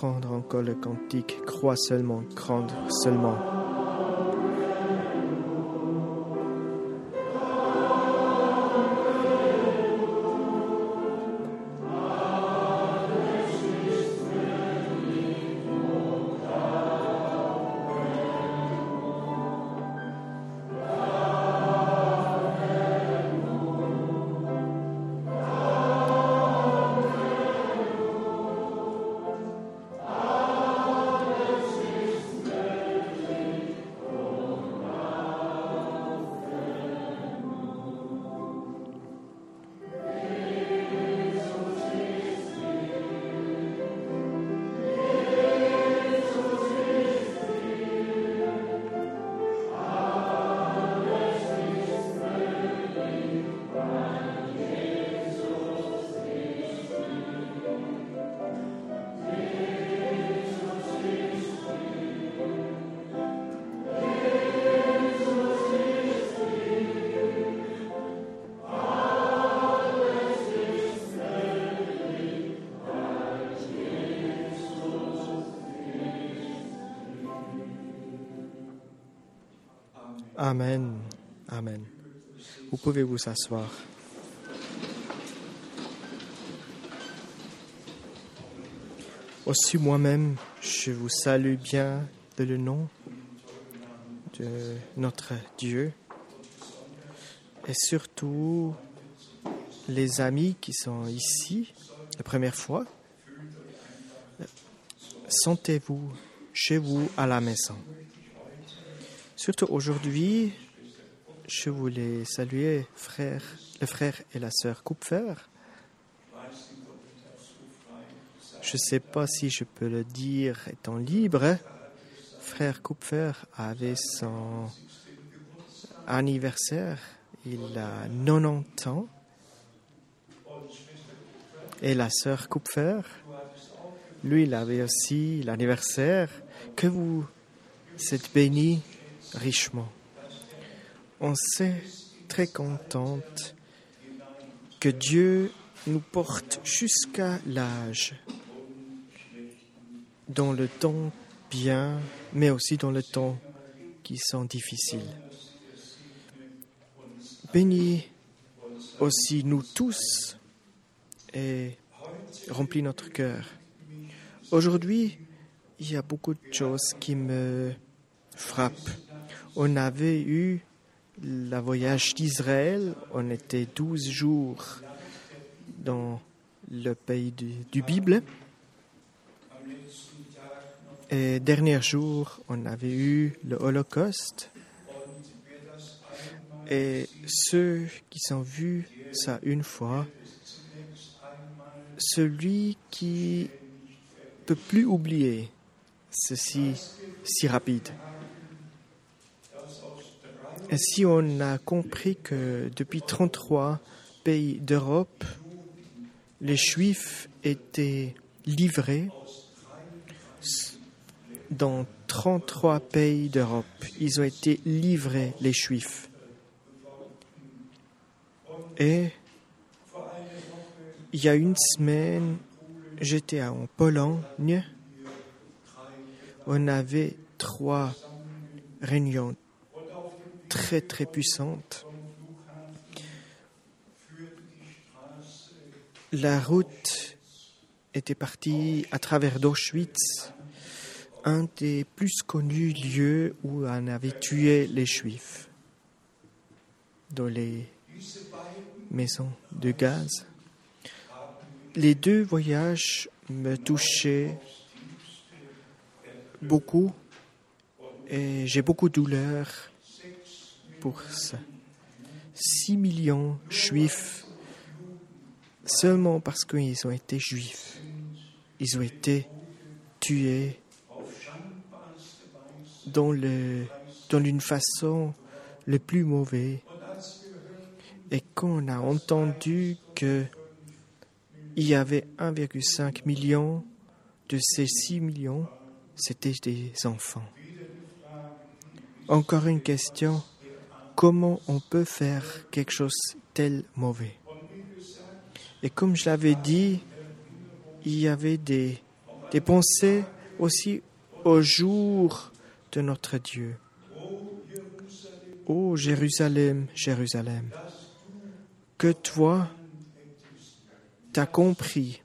apprendre encore le cantique Crois seulement, craindre seulement. Pouvez vous asseoir. Aussi moi-même, je vous salue bien de le nom de notre Dieu et surtout les amis qui sont ici la première fois. Sentez-vous chez vous à la maison. Surtout aujourd'hui, je voulais saluer le frère et la sœur Kupfer. Je ne sais pas si je peux le dire étant libre. Frère Kupfer avait son anniversaire. Il a 90 ans. Et la sœur Kupfer, lui, il avait aussi l'anniversaire. Que vous êtes bénis richement. On s'est très contente que Dieu nous porte jusqu'à l'âge, dans le temps bien, mais aussi dans le temps qui sont difficiles. Bénis aussi nous tous et remplis notre cœur. Aujourd'hui, il y a beaucoup de choses qui me frappent. On avait eu le voyage d'Israël, on était 12 jours dans le pays du, Bible. Et dernier jour, on avait eu le Holocauste. Et ceux qui sont vus ça une fois, celui qui peut plus oublier ceci si rapide. Si on a compris que depuis 33 pays d'Europe, les Juifs étaient livrés dans 33 pays d'Europe. Ils ont été livrés, les Juifs. Et il y a une semaine, j'étais en Pologne. On avait trois réunions très très puissantes. La route était partie à travers d'Auschwitz, un des plus connus lieux où on avait tué les Juifs, dans les maisons de gaz. Les deux voyages me touchaient beaucoup et j'ai beaucoup de douleur. 6 millions juifs seulement parce qu'ils ont été juifs. Ils ont été tués dans, le, dans une façon le plus mauvaise. Et quand on a entendu que il y avait 1,5 million de ces 6 millions, c'était des enfants. Encore une question, comment on peut faire quelque chose tel mauvais Et comme je l'avais dit, il y avait des des pensées aussi au jour de notre Dieu. Ô Jérusalem, Jérusalem, que toi, t'as compris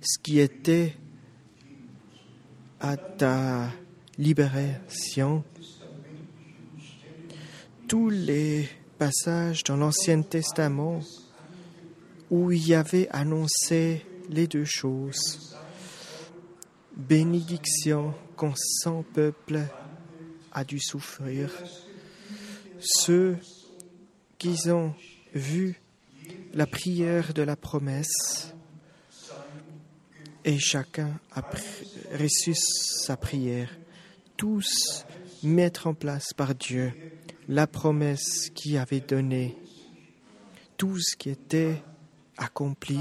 ce qui était à ta libération. Tous les passages dans l'Ancien Testament où il y avait annoncé les deux choses. Bénédiction quand son peuple a dû souffrir. Ceux qui ont vu la prière de la promesse et chacun a reçu sa prière. Tous mettre en place par Dieu la promesse qui avait donné tout ce qui était accompli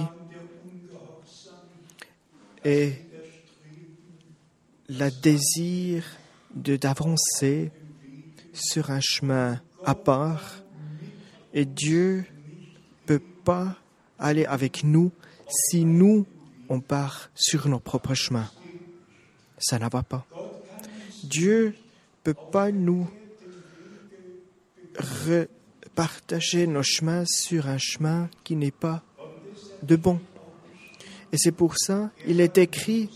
et le désir d'avancer sur un chemin à part et Dieu peut pas aller avec nous si nous on part sur nos propres chemins. Ça ne va pas. Dieu peut pas nous repartager nos chemins sur un chemin qui n'est pas de bon. Et c'est pour ça, il est écrit,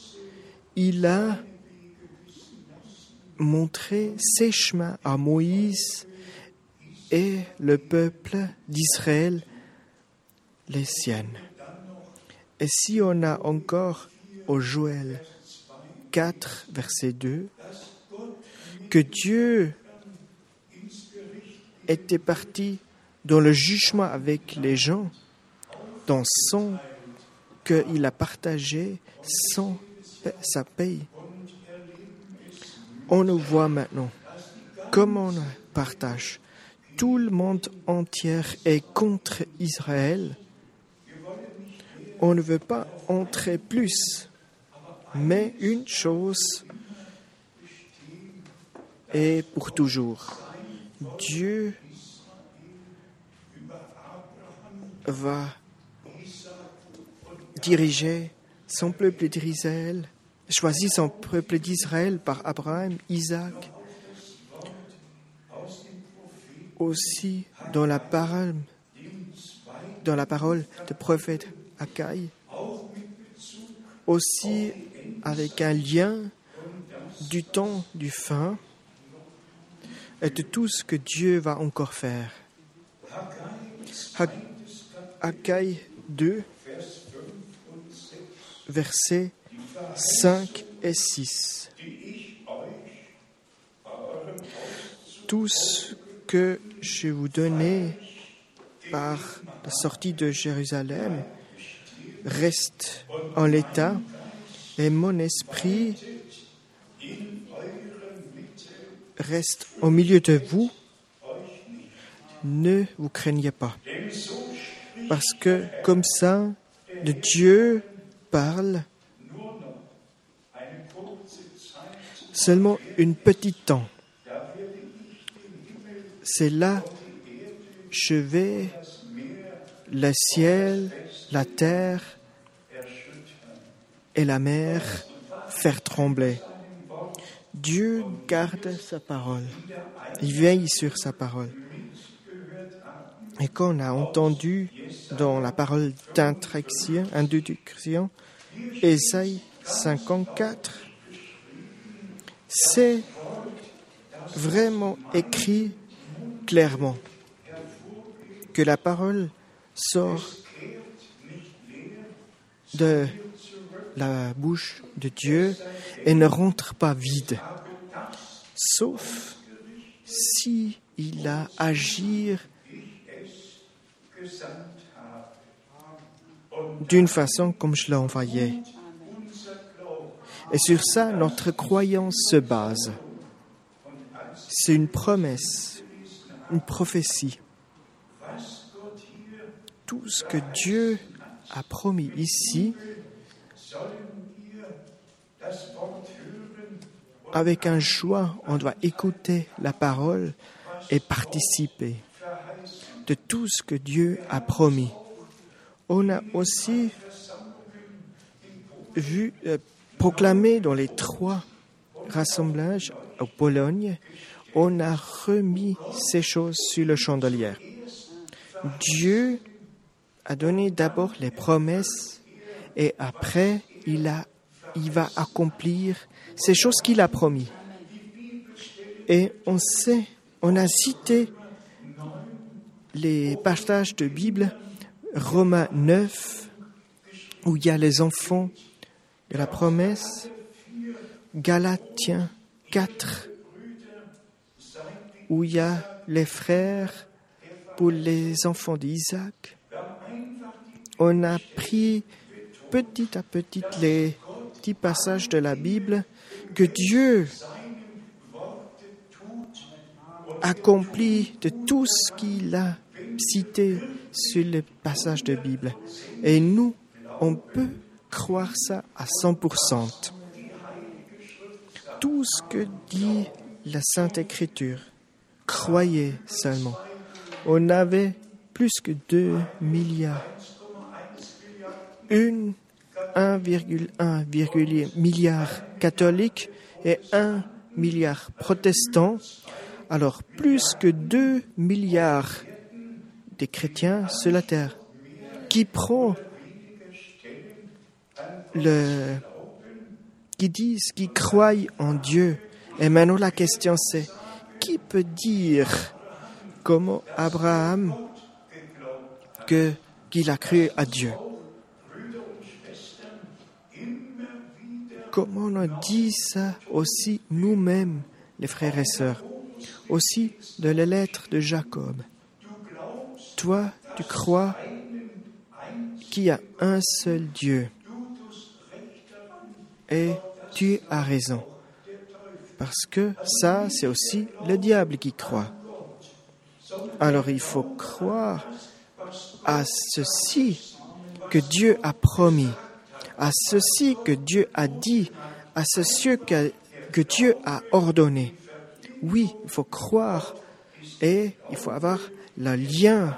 il a montré ses chemins à Moïse et le peuple d'Israël les siennes. Et si on a encore au Joël 4, verset 2, que Dieu était parti dans le jugement avec les gens, dans son qu'il a partagé sans sa paye. On nous voit maintenant comment on partage. Tout le monde entier est contre Israël. On ne veut pas entrer plus. Mais une chose est pour toujours. Dieu va diriger son peuple d'Israël, choisit son peuple d'Israël par Abraham, Isaac, aussi dans la parole, dans la parole du prophète Akai, aussi avec un lien du temps du fin et de tout ce que Dieu va encore faire. Akai 2, versets 5 et 6. Tout ce que je vous donnais par la sortie de Jérusalem reste en l'état et mon esprit reste au milieu de vous. Ne vous craignez pas. Parce que comme ça, Dieu parle seulement une petite temps. C'est là, je vais le ciel, la terre et la mer faire trembler. Dieu garde sa parole. Il veille sur sa parole. Et qu'on a entendu dans la parole d'introduction, introduction, Ésaïe 54, c'est vraiment écrit clairement que la parole sort de la bouche de Dieu et ne rentre pas vide, sauf si il a agir d'une façon comme je l'ai envoyé. Et sur ça, notre croyance se base. C'est une promesse, une prophétie. Tout ce que Dieu a promis ici, avec un choix, on doit écouter la parole et participer de tout ce que Dieu a promis. On a aussi vu euh, proclamé dans les trois rassemblages au Pologne, on a remis ces choses sur le chandelier. Dieu a donné d'abord les promesses et après il, va accomplir ces choses qu'il a promis. Et on sait, on a cité les passages de Bible, Romains 9, où il y a les enfants de la promesse, Galatiens 4, où il y a les frères pour les enfants d'Isaac. On a pris petit à petit les petits passages de la Bible que Dieu accomplit de tout ce qu'il a cité sur les passages de Bible. Et nous, on peut croire ça à 100%. Tout ce que dit la Sainte Écriture, croyez seulement. On avait plus que 2 milliards. 1,1 milliard catholiques et 1 milliard protestants. Alors plus que 2 milliards des chrétiens sur la terre. Qui prend le, qui disent, qui croient en Dieu. Et maintenant la question c'est, qui peut dire comment Abraham qu'il a cru à Dieu? Comment on dit ça aussi nous-mêmes, les frères et sœurs, aussi de la lettre de Jacob. Toi, tu crois qu'il y a un seul Dieu. Et tu as raison. Parce que ça, c'est aussi le diable qui croit. Alors il faut croire à ceci que Dieu a promis, à ceci que Dieu a dit, à ceci que, Dieu a ordonné. Oui, il faut croire et il faut avoir le lien.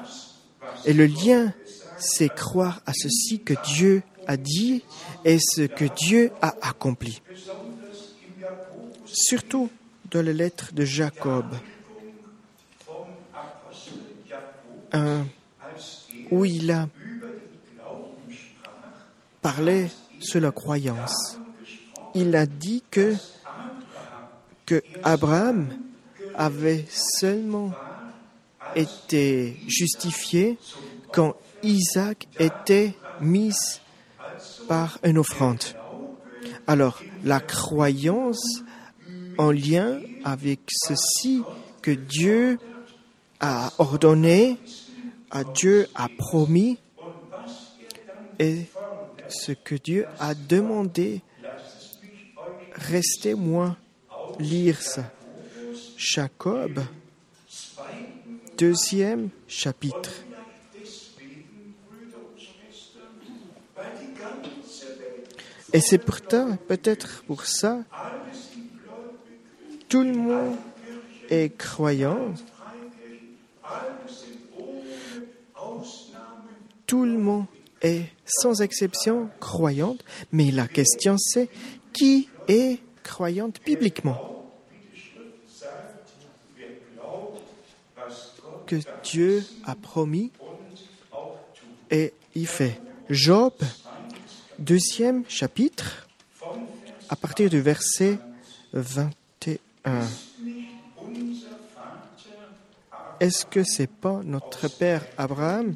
Et le lien, c'est croire à ceci que Dieu a dit et ce que Dieu a accompli. Surtout dans la lettre de Jacob, où il a parlé sur la croyance. Il a dit que, que Abraham avait seulement été justifié quand Isaac était mis par une offrande. Alors, la croyance en lien avec ceci que Dieu a ordonné, à Dieu a promis, et ce que Dieu a demandé. Restez-moi lire ça. Jacob, deuxième chapitre. Et c'est pourtant, peut-être pour ça, tout le monde est croyant. Tout le monde est sans exception croyante, mais la question c'est qui est croyante bibliquement Que Dieu a promis et il fait. Job deuxième chapitre, à partir du verset 21. Est-ce que c'est pas notre père Abraham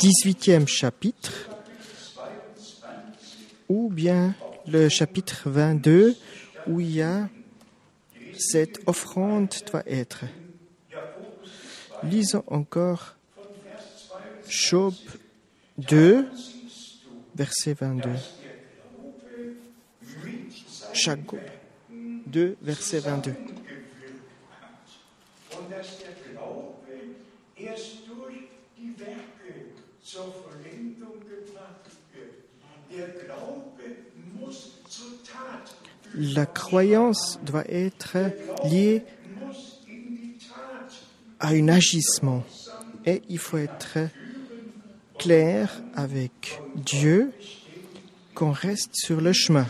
18e chapitre ou bien le chapitre 22 où il y a cette offrande doit être. Lisons encore Job 2 verset 22. Jacob 2, verset 22. und dass der Glaube erst durch die Werke zur Vollendung gebracht wird. Der Glaube muss zur Tat, La croyance doit être liée à un agissement. Et il faut être clair avec Dieu qu'on reste sur le chemin.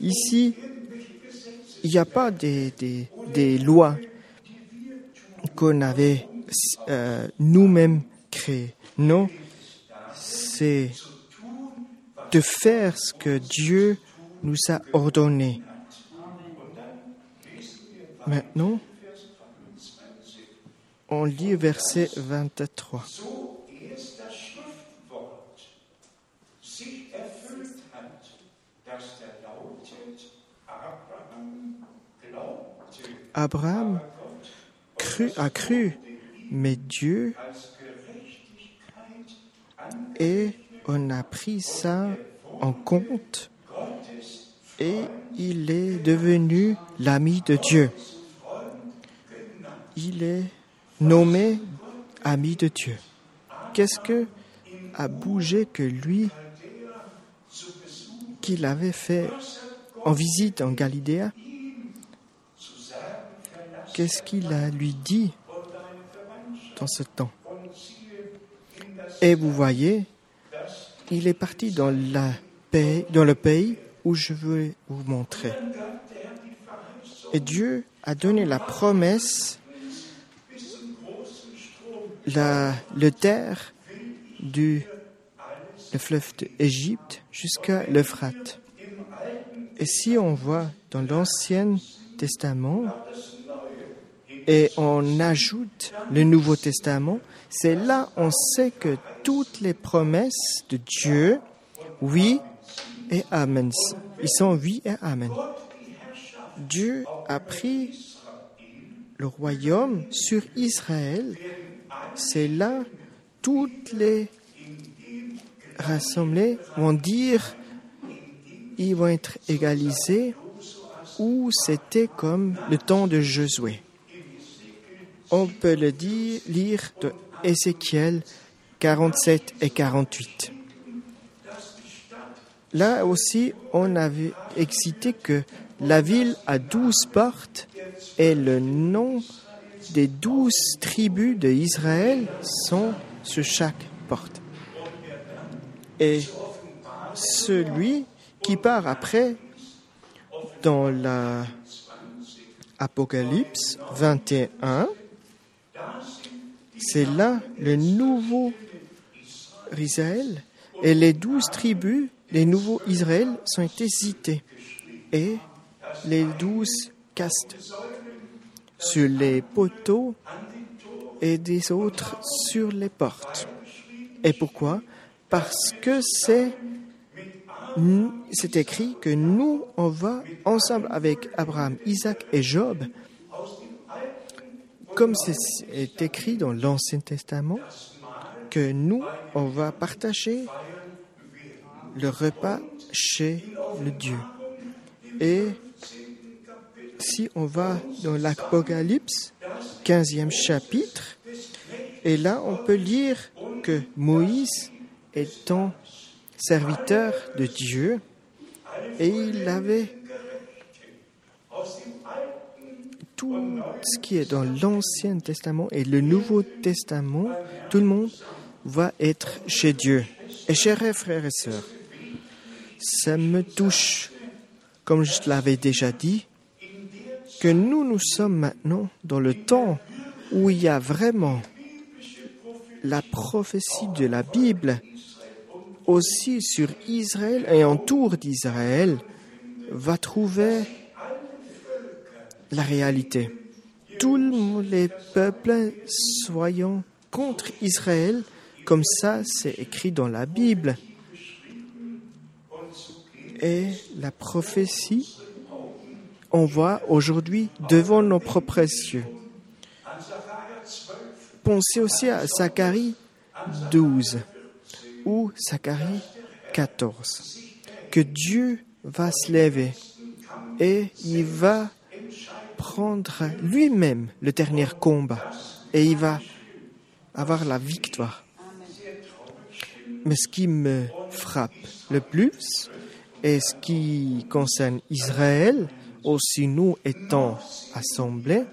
Ici, il n'y a pas des, des, des lois qu'on avait euh, nous-mêmes créées. Non, c'est de faire ce que Dieu nous a ordonné. Maintenant, on lit verset 23. so erst das Schriftwort sich erfüllt hat, dass der lautet, Abraham a cru, mais Dieu et on a pris ça en compte et il est devenu l'ami de Dieu. Il est nommé ami de Dieu. Qu'est-ce que a bougé que lui qu'il avait fait en visite en Galilée? Qu'est-ce qu'il a lui dit dans ce temps? Et vous voyez, il est parti dans, la pays, dans le pays où je veux vous montrer. Et Dieu a donné la promesse, la, le terre du le fleuve d'Égypte jusqu'à l'Euphrate. Et si on voit dans l'Ancien Testament et on ajoute le Nouveau Testament, c'est là on sait que toutes les promesses de Dieu, oui et amen. Ils sont oui et amen. Dieu a pris le royaume sur Israël. C'est là toutes les rassemblés vont dire ils vont être égalisés ou c'était comme le temps de Josué. On peut le dire, lire de Ézéchiel 47 et 48. Là aussi, on avait excité que la ville a douze portes et le nom des douze tribus d'Israël sont sur chaque porte. Et celui qui part après dans la Apocalypse 21, c'est là le nouveau Et les douze tribus, les nouveaux Israël sont été cités et les douze castes sur les poteaux et des autres sur les portes. Et pourquoi? Parce que c'est c'est écrit que nous, on va ensemble avec Abraham, Isaac et Job, comme c'est écrit dans l'Ancien Testament, que nous, on va partager le repas chez le Dieu. Et si on va dans l'Apocalypse, 15e chapitre, et là on peut lire que Moïse étant serviteur de Dieu et il avait tout ce qui est dans l'Ancien Testament et le Nouveau Testament, tout le monde va être chez Dieu. Et chers frères et sœurs, ça me touche, comme je l'avais déjà dit, que nous, nous sommes maintenant dans le temps où il y a vraiment la prophétie de la Bible aussi sur Israël et autour d'Israël va trouver la réalité. Tous les peuples soyons contre Israël, comme ça c'est écrit dans la Bible. Et la prophétie, on voit aujourd'hui devant nos propres yeux. Pensez aussi à Zacharie 12, où Zacharie 14 que Dieu va se lever et il va prendre lui-même le dernier combat et il va avoir la victoire. Mais ce qui me frappe le plus et ce qui concerne Israël, aussi nous étant assemblés,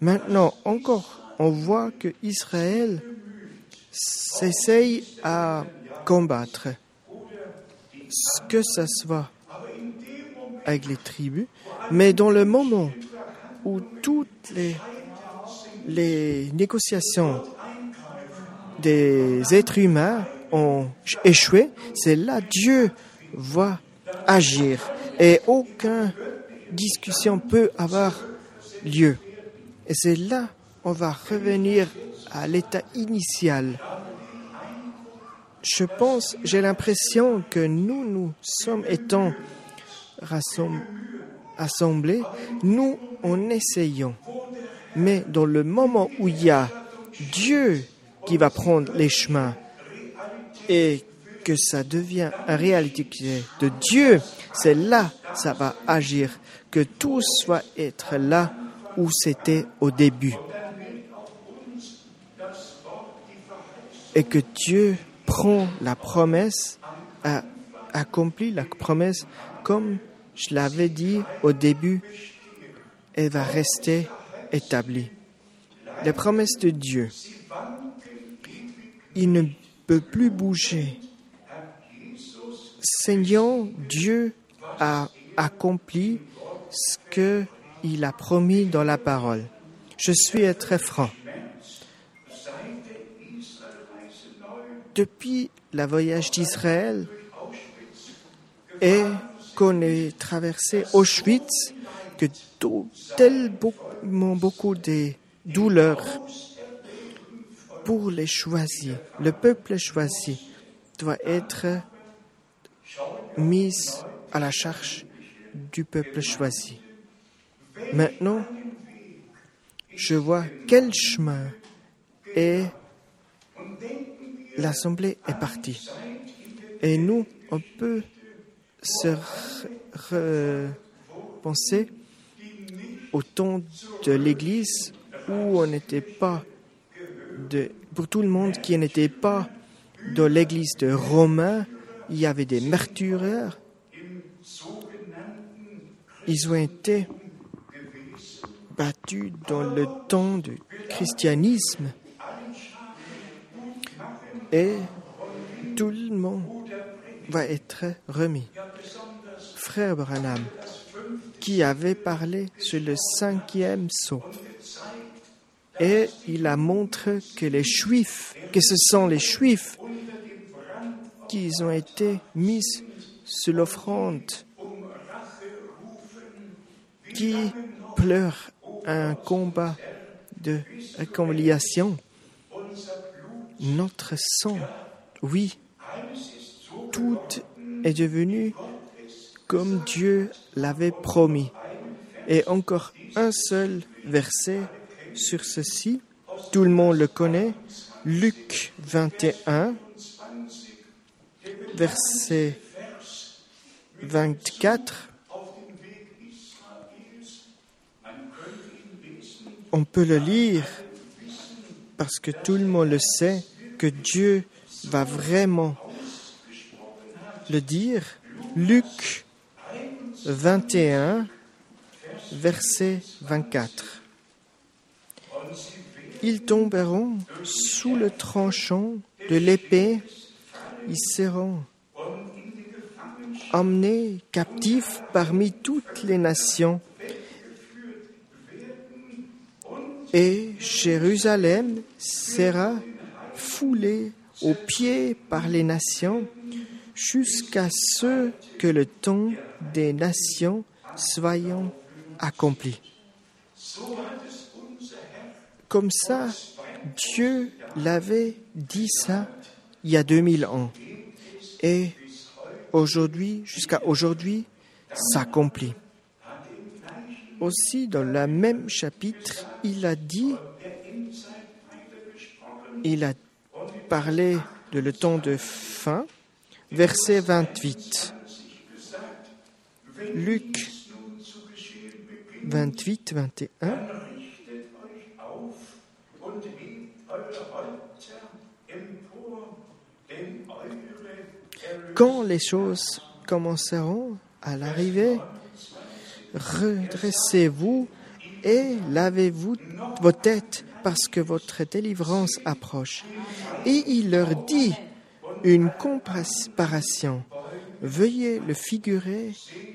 maintenant encore on voit que Israël s'essaye à combattre. Ce que ça soit avec les tribus, mais dans le moment où toutes les négociations des êtres humains ont échoué, c'est là Dieu va agir et aucune discussion peut avoir lieu. Et c'est là on va revenir à l'état initial. Je pense, j'ai l'impression que nous, nous sommes étant assemblés, nous, en essayons. Mais dans le moment où il y a Dieu qui va prendre les chemins et que ça devient une réalité de Dieu, c'est là ça va agir, que tout soit être là où c'était au début. Et que Dieu prend la promesse, a accompli la promesse comme je l'avais dit au début, elle va rester établie. Les promesses de Dieu, ne peut plus bouger. Seigneur, Dieu a accompli ce qu'il a promis dans la parole. Je suis très franc. Depuis le voyage d'Israël et qu'on ait traversé Auschwitz, que tellement beaucoup de douleurs pour les choisis, le peuple choisi doit être mis à la charge du peuple choisi. Maintenant, je vois quel chemin est l'Assemblée est partie. Et nous, on peut se repenser au temps de l'Église où on n'était pas pour tout le monde qui n'était pas dans l'Église de Romain, il y avait des martyrs. Ils ont été battus dans le temps du christianisme. Et tout le monde va être remis. Frère Branham, qui avait parlé sur le cinquième saut, et il a montré que les Juifs, que ce sont les Juifs qui ont été mis sur l'offrande, qui pleurent un combat de réconciliation. Notre sang, oui, tout est devenu comme Dieu l'avait promis. Et encore un seul verset sur ceci, tout le monde le connaît, Luc 21, verset 24. On peut le lire parce que tout le monde le sait que Dieu va vraiment le dire. Luc 21, verset 24. Ils tomberont sous le tranchant de l'épée, ils seront emmenés captifs parmi toutes les nations. Et Jérusalem sera foulée aux pieds par les nations jusqu'à ce que le temps des nations soit accompli. Comme ça, Dieu l'avait dit ça il y a 2000 ans. Et aujourd'hui, jusqu'à aujourd'hui, s'accomplit. Aussi, dans le même chapitre, il a dit, il a parlé de le temps de fin, verset 28. Luc 28, 21. Quand les choses commenceront à l'arrivée, redressez-vous et lavez-vous vos têtes parce que votre délivrance approche. Et il leur dit une comparaison. Veuillez le figurer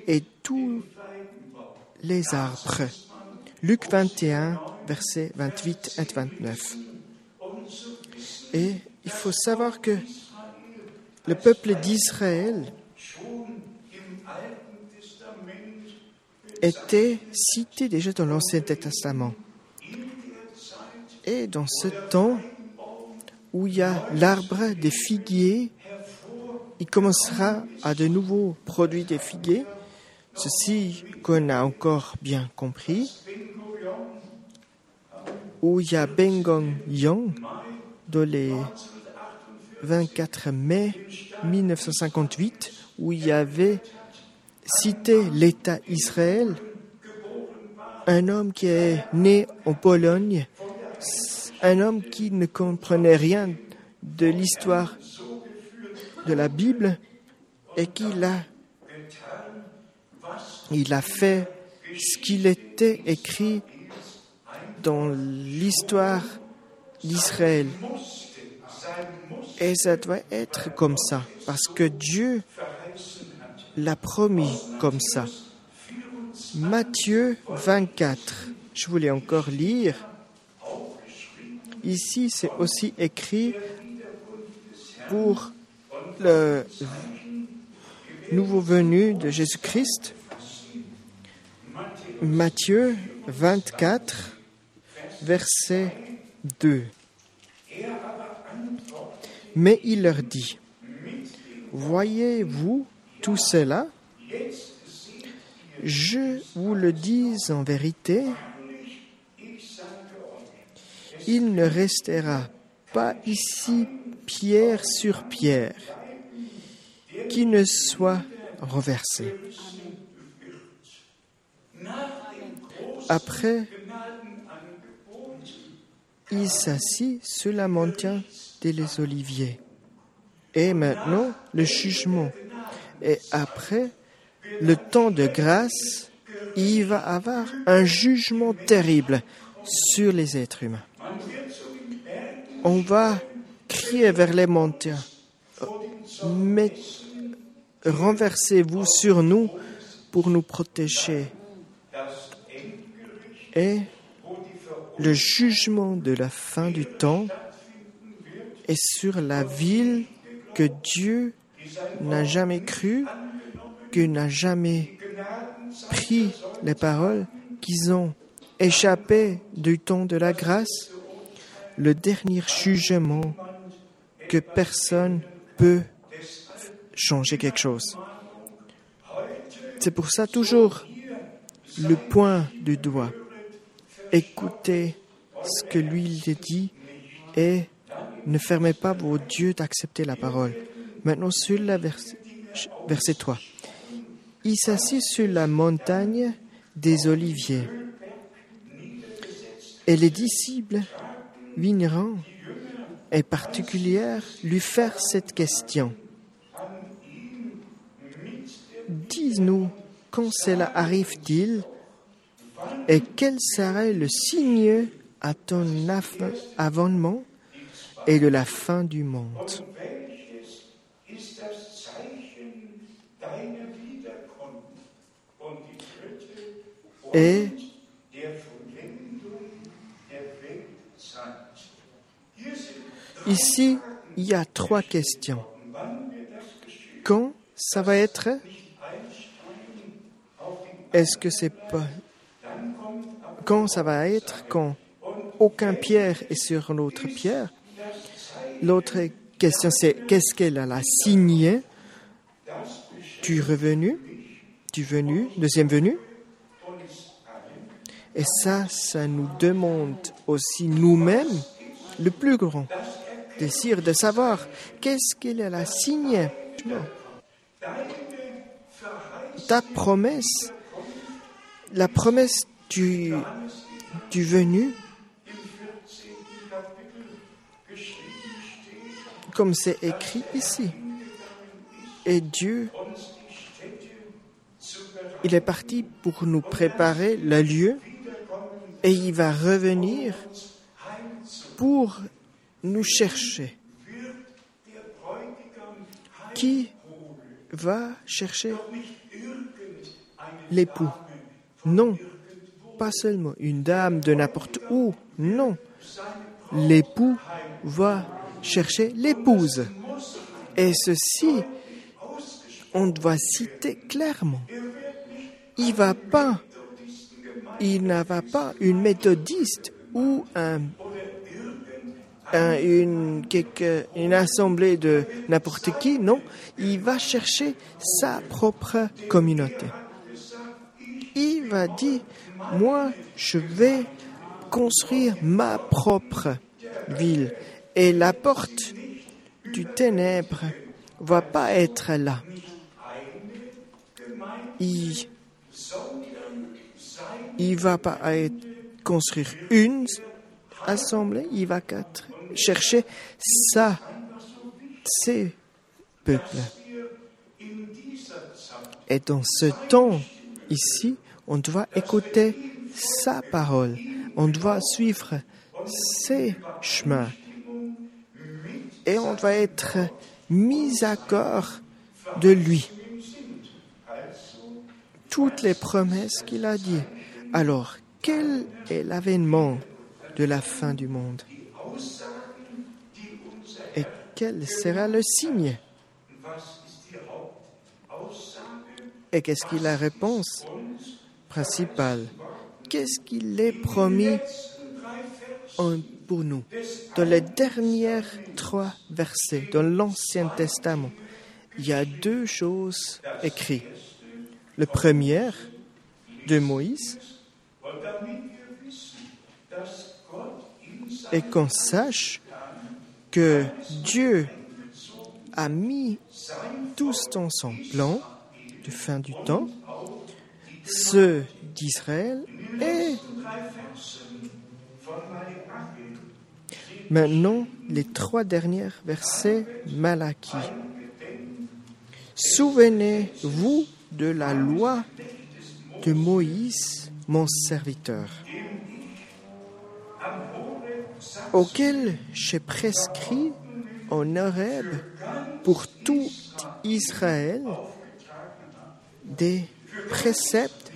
et tous les arbres. Luc 21, versets 28 et 29. Et il faut savoir que le peuple d'Israël était cité déjà dans l'Ancien Testament. Et dans ce temps où il y a l'arbre des figuiers, il commencera à de nouveau produire des figuiers. Ceci qu'on a encore bien compris. Où il y a Ben Gong Yong, dans les 24 mai 1958, où il y avait cité l'État Israël, un homme qui est né en Pologne, un homme qui ne comprenait rien de l'histoire de la Bible et qui a, il a fait ce qu'il était écrit dans l'histoire d'Israël. Et ça doit être comme ça, parce que Dieu l'a promis comme ça. Matthieu 24, je voulais encore lire. Ici, c'est aussi écrit pour le nouveau venu de Jésus-Christ. Matthieu 24, verset 2. Mais il leur dit, Voyez-vous tout cela? Je vous le dis en vérité, il ne restera pas ici pierre sur pierre qui ne soit renversé. Après, il s'assit sur la montagne des Oliviers. Et maintenant, le jugement. Et après, le temps de grâce, il va avoir un jugement terrible sur les êtres humains. On va crier vers les montagnes, mais renversez-vous sur nous pour nous protéger. Et le jugement de la fin du temps est sur la ville que Dieu n'a jamais cru, que n'a jamais pris les paroles, qu'ils ont échappé du temps de la grâce, le dernier jugement que personne peut changer quelque chose. C'est pour ça toujours le point du doigt. Écoutez ce que lui dit et ne fermez pas vos dieux d'accepter la parole. Maintenant sur la verset, verset 3. Il s'assit sur la montagne des oliviers. Et les disciples viendront et particulière lui faire cette question. Dis-nous quand cela arrive-t-il et quel serait le signe à ton avènement et de la fin du monde. Et ici, il y a trois questions. Quand ça va être? Est-ce que c'est pas? Quand ça va être? Quand aucun pierre est sur l'autre pierre? L'autre question c'est qu'est-ce qu'elle a la signée du revenu, du venu, deuxième venu? Et ça, ça nous demande aussi nous-mêmes le plus grand. désir de savoir qu'est-ce la signe. Non. Ta promesse, la promesse du, du venu, comme c'est écrit ici. Et Dieu, il est parti pour nous préparer le lieu et il va revenir pour nous chercher. Qui va chercher l'époux? Non, pas seulement une dame de n'importe où, non. L'époux va chercher l'épouse. Et ceci, on doit citer clairement. Il va pas, il ne va pas une méthodiste ou un, un- une, une assemblée de n'importe qui, non. Il va chercher sa propre communauté. Il va dire, moi, je vais construire ma propre ville. Et la porte du ténèbre va pas être là. Il, il va pas construire une assemblée, il va chercher ces peuples. Et dans ce temps ici, on doit écouter sa parole, on doit suivre ses chemins et on doit être mis à corps de lui. Toutes les promesses qu'il a dit. Alors, quel est l'avènement de la fin du monde? Et quel sera le signe? Et qu'est-ce qui est la réponse principale? Qu'est-ce qu'il est promis? En- nous Dans les dernières trois versets, dans l'Ancien Testament, il y a deux choses écrites. Le premier de Moïse, et qu'on sache que Dieu a mis tous dans son plan de fin du temps, ceux d'Israël et maintenant les trois derniers versets Malachie. Souvenez-vous de la loi de Moïse, mon serviteur, auquel j'ai prescrit en Horeb pour tout Israël des préceptes,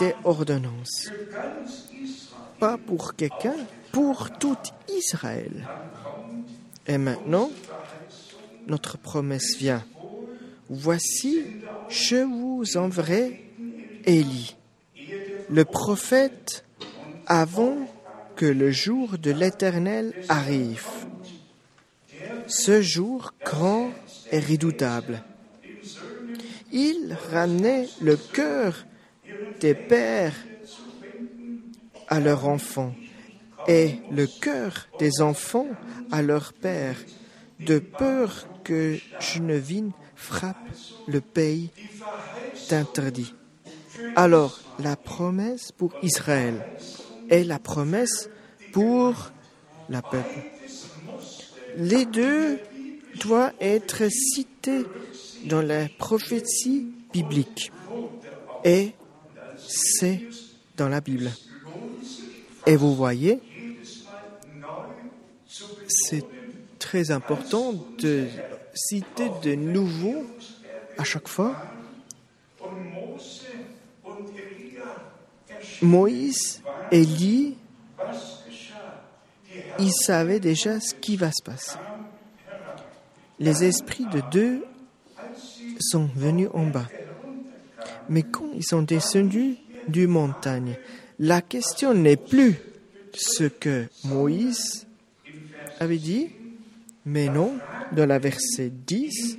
des ordonnances. Pas pour quelqu'un, pour tout Israël. Et maintenant, notre promesse vient. Voici, je vous enverrai Élie, le prophète, avant que le jour de l'Éternel arrive. Ce jour grand et redoutable. Il ramenait le cœur des pères à leurs enfants et le cœur des enfants à leur père, de peur que Genevine frappe le pays d'interdit. Alors, la promesse pour Israël est la promesse pour la peuple. Les deux doivent être cités dans la prophétie biblique. Et c'est dans la Bible. Et vous voyez, c'est très important de citer de nouveau à chaque fois. Moïse, Élie, ils savaient déjà ce qui va se passer. Les esprits de deux sont venus en bas. Mais quand ils sont descendus du montagne, la question n'est plus ce que Moïse avait dit, mais non, dans la verset 10,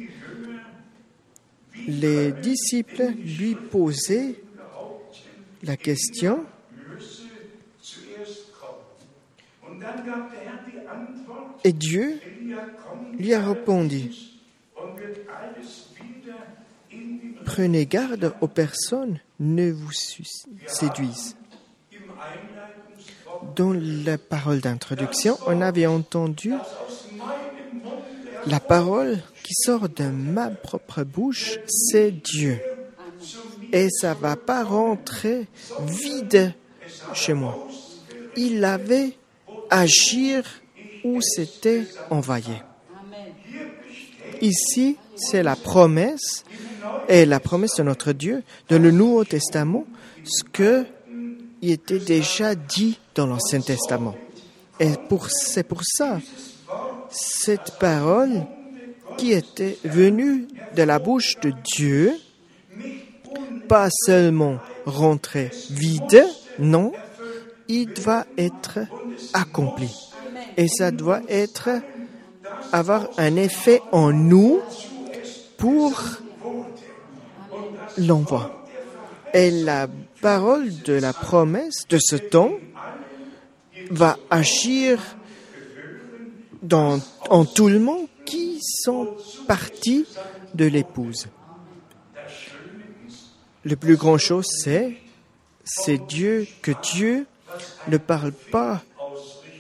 les disciples lui posaient la question et Dieu lui a répondu, Prenez garde aux personnes ne vous séduisent. Dans la parole d'introduction, on avait entendu la parole qui sort de ma propre bouche, c'est Dieu. Et ça va pas rentrer vide chez moi. Il avait agir où c'était envoyé. Ici, c'est la promesse et la promesse de notre Dieu dans le Nouveau Testament, ce que il était déjà dit dans l'Ancien Testament. Et pour, c'est pour ça, cette parole qui était venue de la bouche de Dieu, pas seulement rentrer vide, non, il doit être accompli. Et ça doit être avoir un effet en nous pour l'envoi. Et la parole de la promesse de ce temps va agir dans, en tout le monde qui sont partis de l'épouse. Le plus grand chose, c'est, c'est Dieu, que Dieu ne parle pas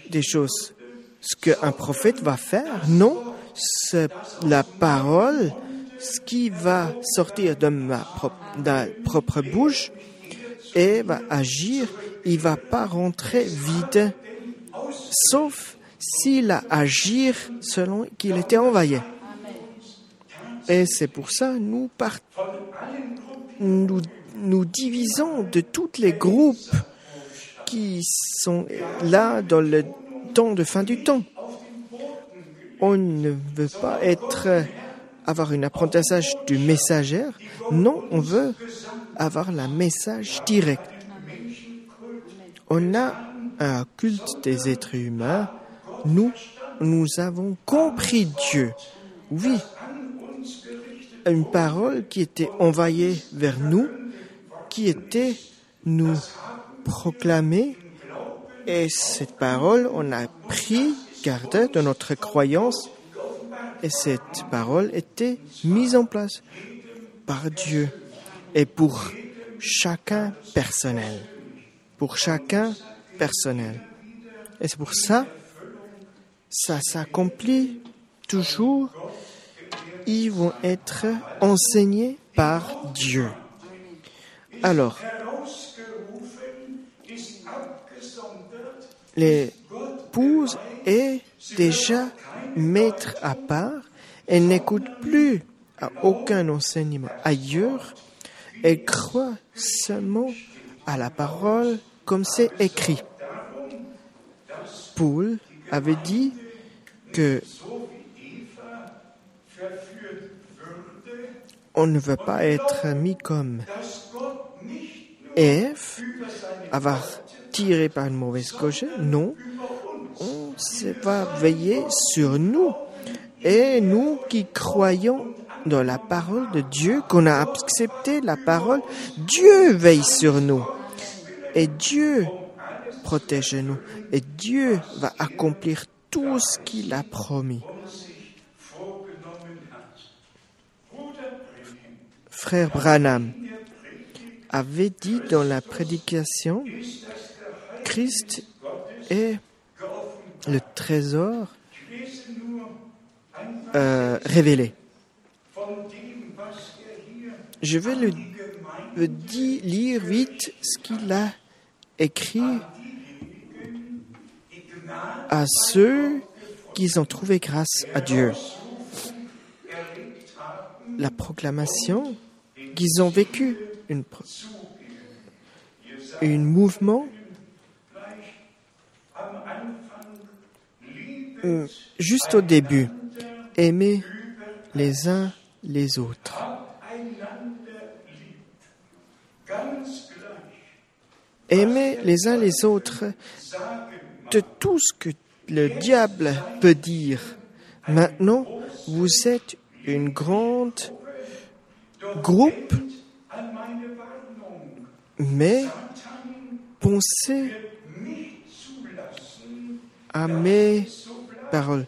des choses, ce qu'un prophète va faire, non, c'est la parole, ce qui va sortir de ma propre, bouche et va agir, il va pas rentrer vide, sauf s'il a agir selon qu'il était envoyé. Et c'est pour ça nous nous, nous divisons de tous les groupes qui sont là dans le temps de fin du temps. On ne veut pas être avoir un apprentissage du messager. Non, on veut avoir la message direct. On a un culte des êtres humains. Nous, nous avons compris Dieu. Oui, une parole qui était envoyée vers nous, qui était nous proclamée. Et cette parole, on a pris garde de notre croyance. Et cette parole était mise en place par Dieu et pour chacun personnel. Pour chacun personnel. Et c'est pour ça, ça s'accomplit toujours. Ils vont être enseignés par Dieu. Alors, l'épouse est déjà maître à part. Elle n'écoute plus à aucun enseignement ailleurs. Elle croit seulement à la parole comme c'est écrit. Paul avait dit que on ne veut pas être mis comme Ève, avoir tiré par une mauvaise gauche. Non, va veiller sur nous. Et nous qui croyons dans la parole de Dieu, qu'on a accepté la parole, Dieu veille sur nous. Et Dieu protège nous. Et Dieu va accomplir tout ce qu'il a promis. Frère Branham avait dit dans la prédication, Christ est le trésor euh, révélé. Je vais le, lire vite ce qu'il a écrit à ceux qui ont trouvé grâce à Dieu. La proclamation qu'ils ont vécu une, un mouvement euh, juste au début, aimer les uns les autres. Aimer les uns les autres de tout ce que le diable peut dire. Maintenant, vous êtes une grande groupe, mais pensez à mes paroles.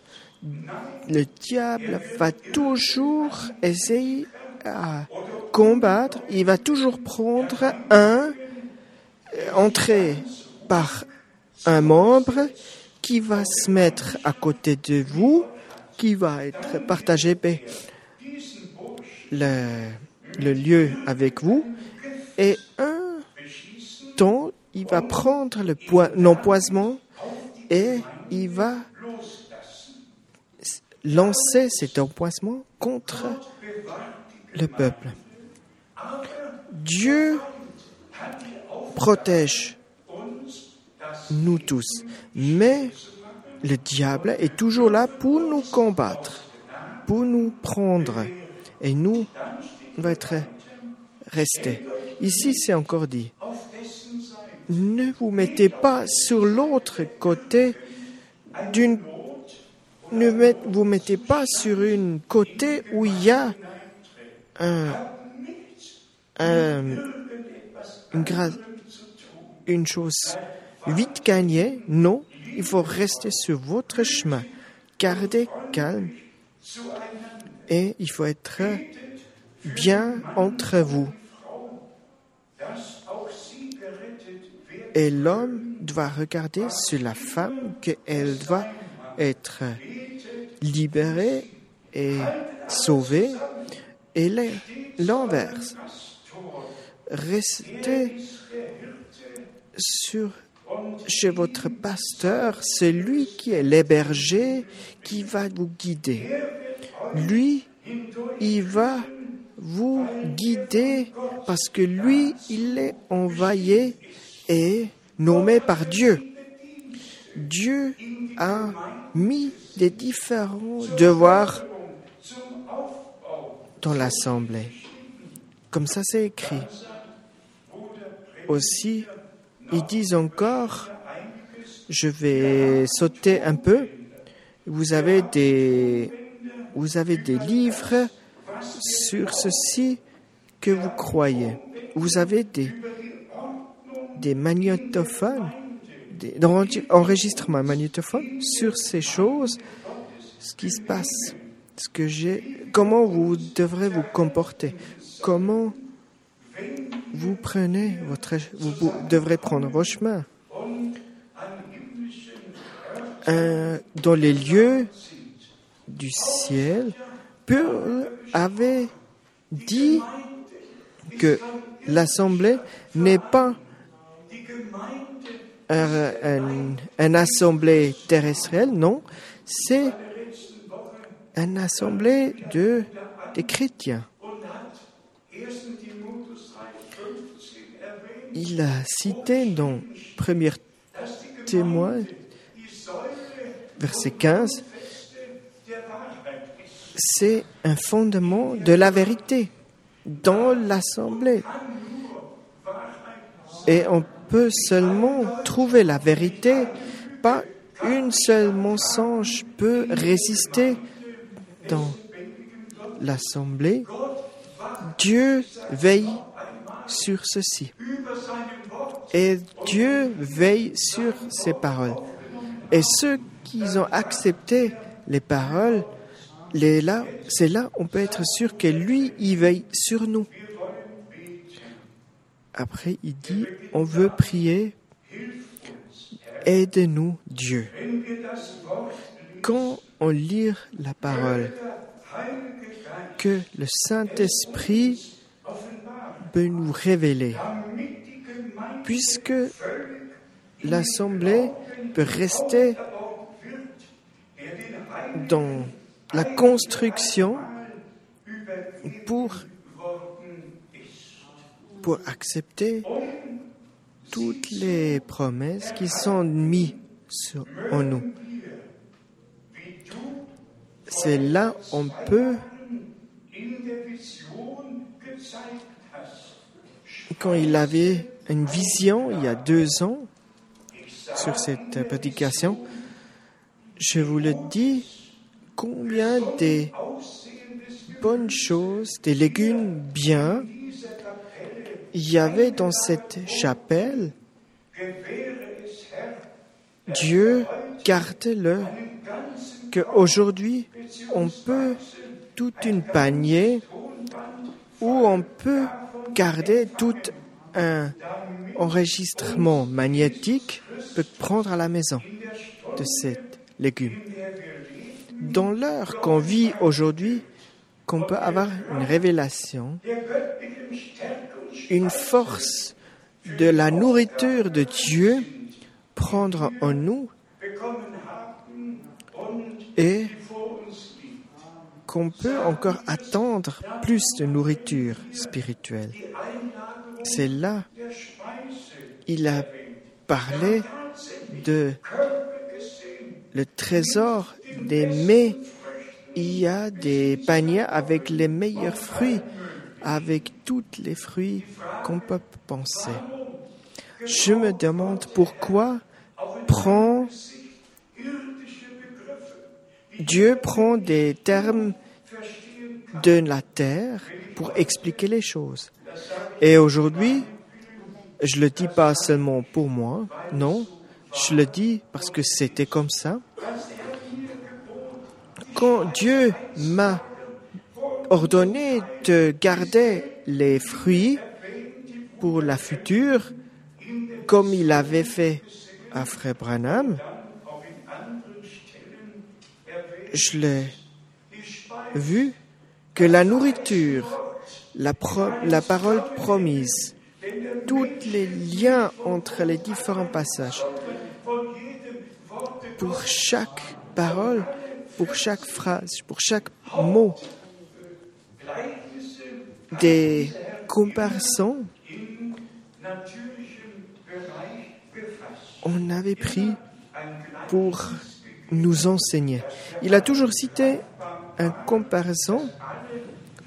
le diable va toujours essayer à combattre, il va toujours prendre un, entrer par un membre qui va se mettre à côté de vous, qui va être partagé. Le, le lieu avec vous, et un temps, il va prendre l'empoisonnement et il va lancer cet empoisonnement contre le peuple. Dieu protège nous tous, mais le diable est toujours là pour nous combattre, pour nous prendre, et nous, on va être restés. Ici, c'est encore dit, ne vous mettez pas sur l'autre côté d'une ne vous mettez pas sur une côté où il y a un, une, une chose vite gagnée. Non, il faut rester sur votre chemin. Gardez calme et il faut être bien entre vous. Et l'homme doit regarder sur la femme qu'elle doit être libérée et sauvée et l'inverse. Restez chez votre pasteur, c'est lui qui est l'héberger, qui va vous guider. Lui, il va vous guider parce que lui, il est envoyé et nommé par Dieu. Dieu a mis des différents devoirs dans l'assemblée. Comme ça, c'est écrit. Aussi, ils disent encore, je vais sauter un peu. Vous avez des, vous avez des livres sur ceci que vous croyez. Vous avez des, des magnétophones, des enregistrements magnétophones sur ces choses, ce qui se passe, ce que j'ai, comment vous devrez vous comporter, comment vous prenez votre, vous devrez prendre vos chemins. Euh, dans les lieux du ciel, Paul avait dit que l'assemblée n'est pas un, un, assemblée terrestre, non, c'est une assemblée de, des chrétiens. Il a cité dans Premier témoin, verset 15, c'est un fondement de la vérité dans l'assemblée. Et on peut seulement trouver la vérité, pas une seule mensonge peut résister dans l'assemblée. Dieu veille sur ceci. Et Dieu veille sur ses paroles. Et ceux qui ont accepté les paroles, c'est là on peut être sûr que lui, il veille sur nous. Après, il dit, on veut prier, aide-nous Dieu. Quand on lit la parole, que le Saint-Esprit peut nous révéler, puisque l'Assemblée peut rester dans la construction pour, accepter toutes les promesses qui sont mises en nous. C'est là on peut quand il avait une vision il y a deux ans sur cette prédication, je vous le dis, combien des bonnes choses, des légumes bien, il y avait dans cette chapelle. Dieu garde-le qu'aujourd'hui, on peut toute une panier où on peut garder tout un enregistrement magnétique peut prendre à la maison de ces légumes. Dans l'heure qu'on vit aujourd'hui, qu'on peut avoir une révélation, une force de la nourriture de Dieu prendre en nous et qu'on peut encore attendre plus de nourriture spirituelle. C'est là, il a parlé de le trésor des mets. Il y a des paniers avec les meilleurs fruits, avec tous les fruits qu'on peut penser. Je me demande pourquoi prend Dieu prend des termes de la terre pour expliquer les choses. Et aujourd'hui, je le dis pas seulement pour moi, non, je le dis parce que c'était comme ça. Quand Dieu m'a ordonné de garder les fruits pour la future, comme il avait fait à Frère Branham, je l'ai vu que la nourriture, la, la parole promise, tous les liens entre les différents passages, pour chaque parole, pour chaque phrase, pour chaque mot, des comparaisons, on avait pris pour nous enseigner. Il a toujours cité un comparaison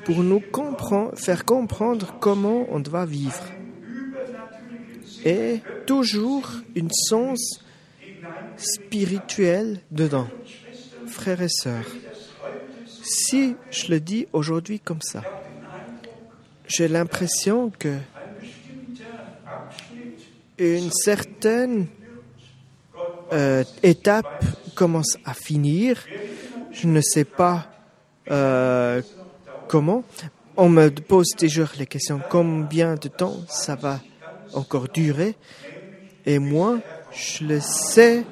pour nous comprendre, faire comprendre comment on doit vivre. Et toujours une sens spirituel dedans. Frères et sœurs, si je le dis aujourd'hui comme ça, j'ai l'impression que une certaine euh, étape commence à finir. Je ne sais pas euh, comment. On me pose toujours les questions combien de temps ça va encore durer? Et moi, je le sais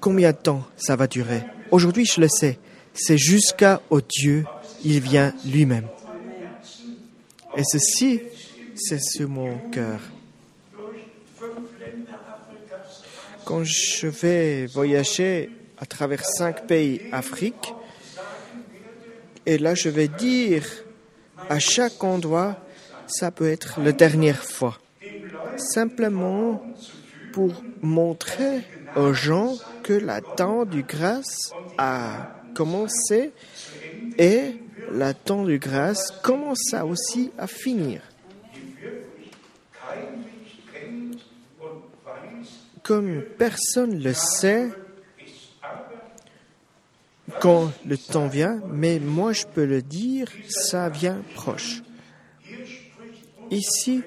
combien de temps ça va durer? Aujourd'hui, je le sais. C'est jusqu'à au Dieu, il vient lui-même. Et ceci, c'est sur mon cœur. Quand je vais voyager à travers cinq pays Afrique, et là je vais dire à chaque endroit, ça peut être la dernière fois. Simplement pour montrer aux gens que la temps du grâce a commencé et la temps du grâce commence aussi à finir. Comme personne ne le sait quand le temps vient, mais moi je peux le dire, ça vient proche. Ici,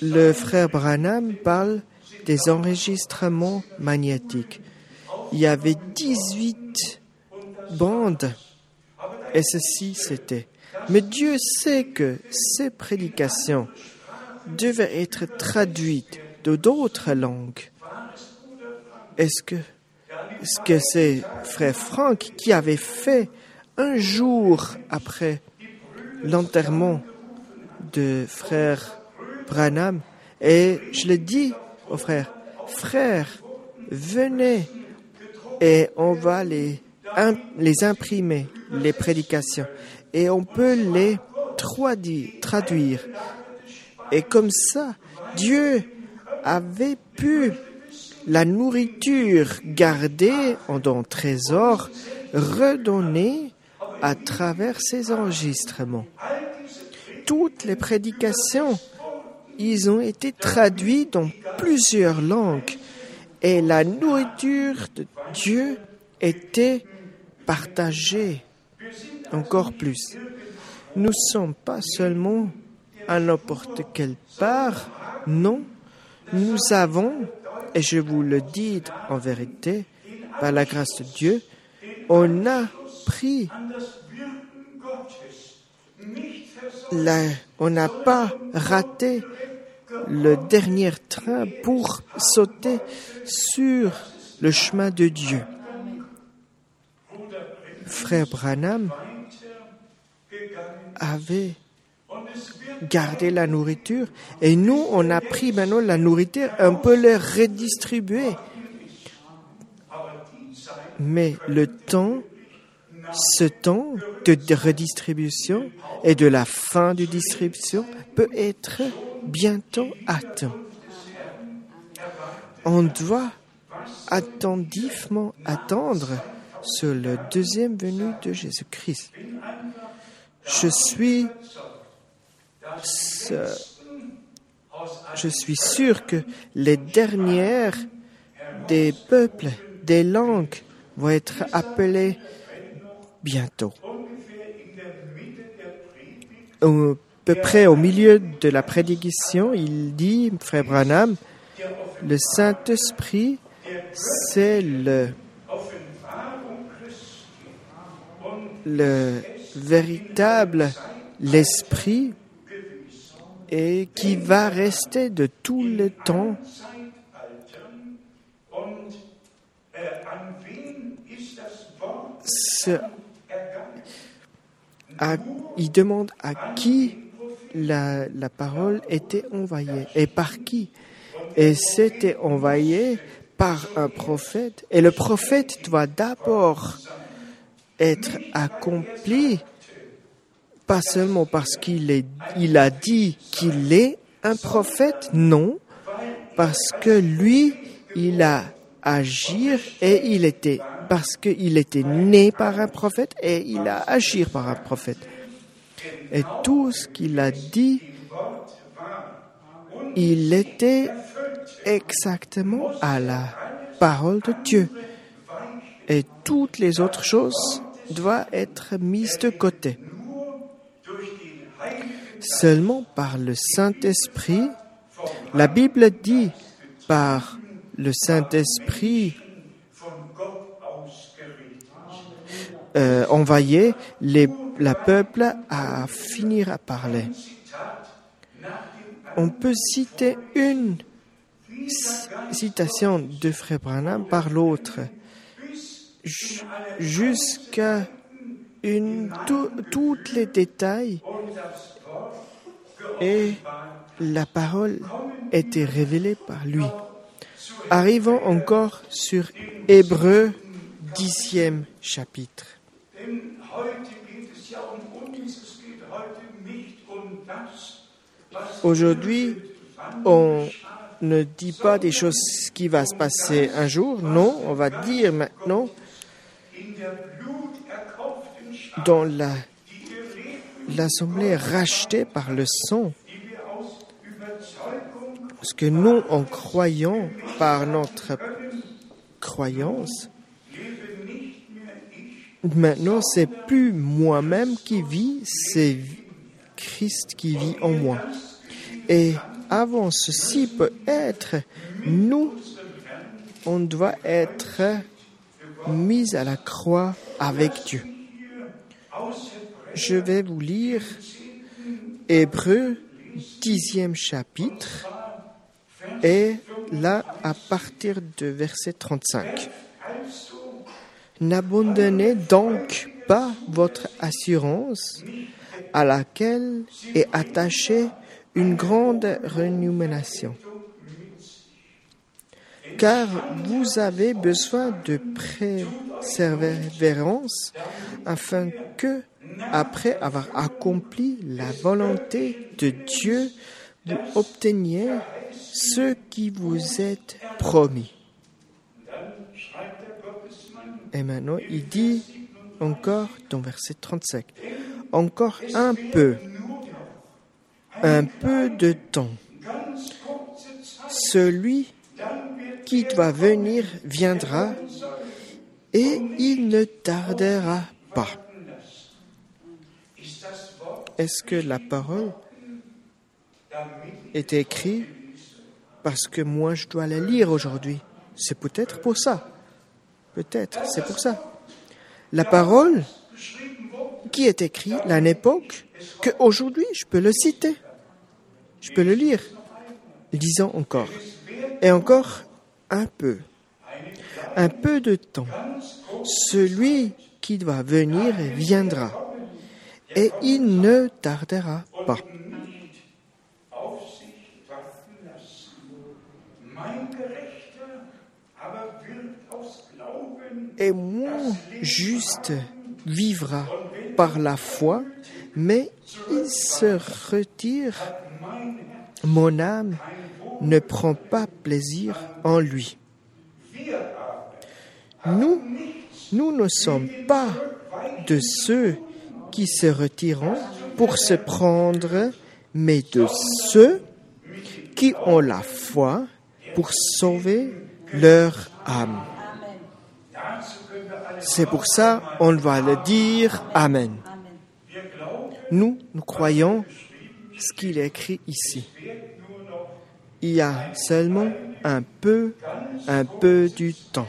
le frère Branham parle des enregistrements magnétiques. Il y avait 18 bandes et ceci c'était. Mais Dieu sait que ces prédications devaient être traduites de d'autres langues. Est-ce que ce que c'est frère Franck qui avait fait un jour après l'enterrement de frère Et je le dis aux frères, frères, venez et on va les, les imprimer, les prédications, et on peut les traduire. Et comme ça, Dieu avait pu la nourriture gardée en don trésor redonner à travers ces enregistrements. Toutes les prédications, ils ont été traduites dans plusieurs langues et la nourriture de Dieu était partagée encore plus. Nous ne sommes pas seulement à n'importe quelle part, non, nous avons Et je vous le dis en vérité, par la grâce de Dieu, on a pris la, on n'a pas raté le dernier train pour sauter sur le chemin de Dieu. Frère Branham avait gardé la nourriture et nous, on a pris maintenant la nourriture, un peu la redistribuer. Mais le temps, ce temps de redistribution et de la fin de distribution peut être bientôt atteint. On doit attentivement attendre sur le deuxième venu de Jésus-Christ. Je suis, je suis sûr que les dernières des peuples, des langues vont être appelées bientôt. Peu près au milieu de la prédication, il dit, frère Branham, le Saint-Esprit, c'est le, le véritable l'esprit et qui va rester de tout le temps. Il demande à qui la, parole était envoyée et par qui? Et c'était envoyé par un prophète. Et le prophète doit d'abord être accompli, pas seulement parce qu'il a dit qu'il est un prophète, non, parce que lui, il a agi et il était, parce qu'il était né par un prophète et il a agi par un prophète. Et tout ce qu'il a dit, il était exactement à la parole de Dieu. Et toutes les autres choses doivent être mises de côté. Seulement par le Saint-Esprit, la Bible dit par le Saint-Esprit euh, envoyé, les, la peuple à finir à parler. On peut citer une citation de Frère Branham par l'autre, jusqu'à tous les détails et la parole était révélée par lui. Arrivons encore sur Hébreu, dixième chapitre. Aujourd'hui, on ne dit pas des choses qui va se passer un jour, non, on va dire maintenant dans la l'assemblée rachetée par le sang. Parce que nous, en croyant par notre croyance, maintenant c'est plus moi-même qui vis, c'est Christ qui vit en moi. Et avant ceci peut être, nous, on doit être mis à la croix avec Dieu. Je vais vous lire Hébreu, dixième chapitre, et là, à partir de verset 35. N'abandonnez donc pas votre assurance à laquelle est attachée une grande rémunération. Car vous avez besoin de persévérance afin que, après avoir accompli la volonté de Dieu, vous obteniez ce qui vous est promis. Et maintenant, il dit encore dans verset 35, encore un peu, un peu de temps. Celui qui doit venir viendra et il ne tardera pas. Est-ce que la parole est écrite parce que moi je dois la lire aujourd'hui? C'est peut-être pour ça. Peut-être, c'est pour ça. La parole qui est écrite à une époque qu'aujourd'hui je peux le citer. Je peux le lire. Disons encore. Et encore un peu. Un peu de temps. Celui qui doit venir viendra. Et il ne tardera pas. Et mon juste vivra par la foi, mais il se retire. Mon âme ne prend pas plaisir en lui. Nous, nous ne sommes pas de ceux qui se retirent pour se prendre, mais de ceux qui ont la foi pour sauver leur âme. C'est pour ça on va le dire Amen. Nous, nous croyons ce qu'il est écrit ici. Il y a seulement un peu, un peu du temps.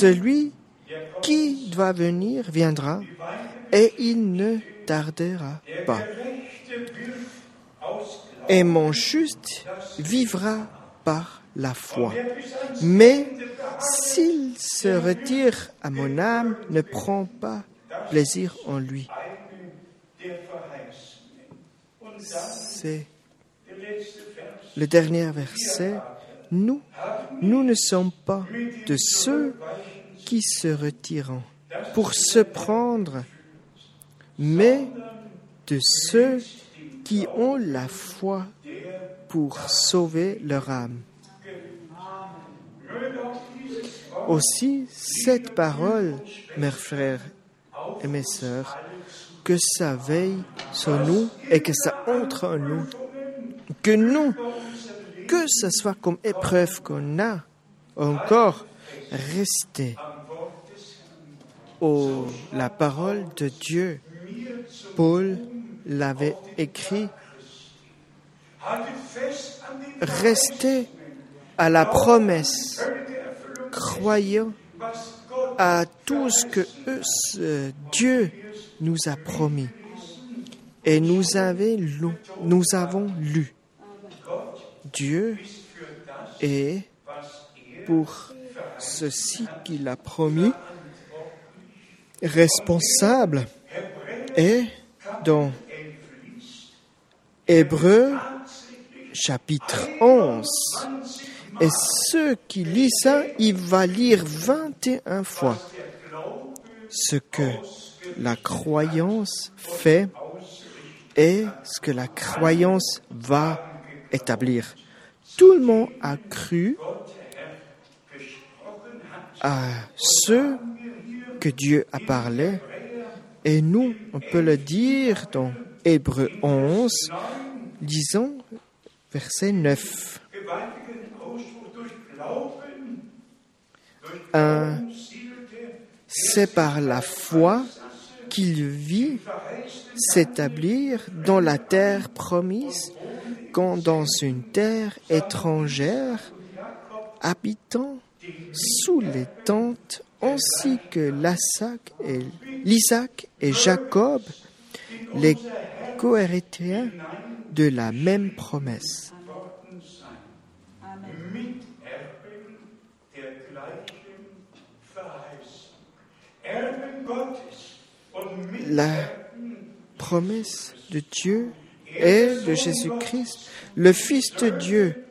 Celui qui doit venir viendra et il ne tardera pas. Et mon juste vivra par la foi. Mais s'il se retire à mon âme, ne prend pas plaisir en lui. C'est le dernier verset. Nous, nous ne sommes pas de ceux qui se retirent pour se prendre, mais de ceux qui ont la foi pour sauver leur âme. Aussi, cette parole, mes frères et mes sœurs, que ça veille sur nous et que ça entre en nous, que nous, que ce soit comme épreuve qu'on a encore, rester au la parole de Dieu. Paul l'avait écrit. Restez à la promesse, croyant à tout ce que Dieu nous a promis. Et nous, nous avons lu. Dieu est pour ceci qu'il a promis responsable et dans Hébreu chapitre 11. Et ceux qui lisent ça, il va lire 21 fois ce que la croyance fait et ce que la croyance va établir. Tout le monde a cru à ce que Dieu a parlé et nous, on peut le dire dans Hébreu 11, disons verset 9. Un, c'est par la foi qu'il vit s'établir dans la terre promise, quand dans une terre étrangère, habitant sous les tentes, ainsi que l'Isaac et, Jacob, les cohéritiens de la même promesse. La promesse de Dieu est de Jésus-Christ, le Fils de Dieu,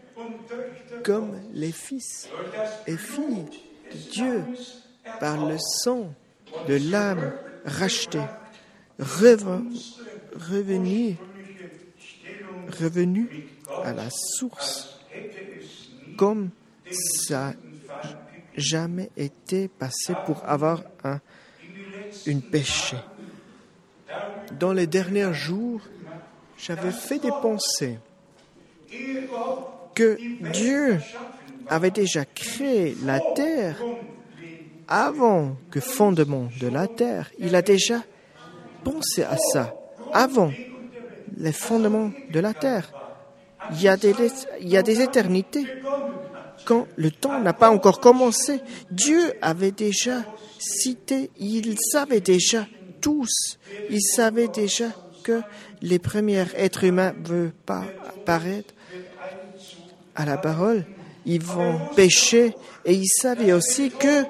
comme les fils et filles de Dieu par le sang de l'âme rachetée, revenu, revenu à la source, comme ça jamais été passé pour avoir un une péché. Dans les derniers jours, j'avais fait des pensées que Dieu avait déjà créé la terre avant que fondement de la terre. Il a déjà pensé à ça avant les fondements de la terre. il y a des, il y a des éternités quand le temps n'a pas encore commencé. Dieu avait déjà cité, il savait déjà tous, il savait déjà que les premiers êtres humains ne veulent pas apparaître à la parole, ils vont pécher et il savait aussi que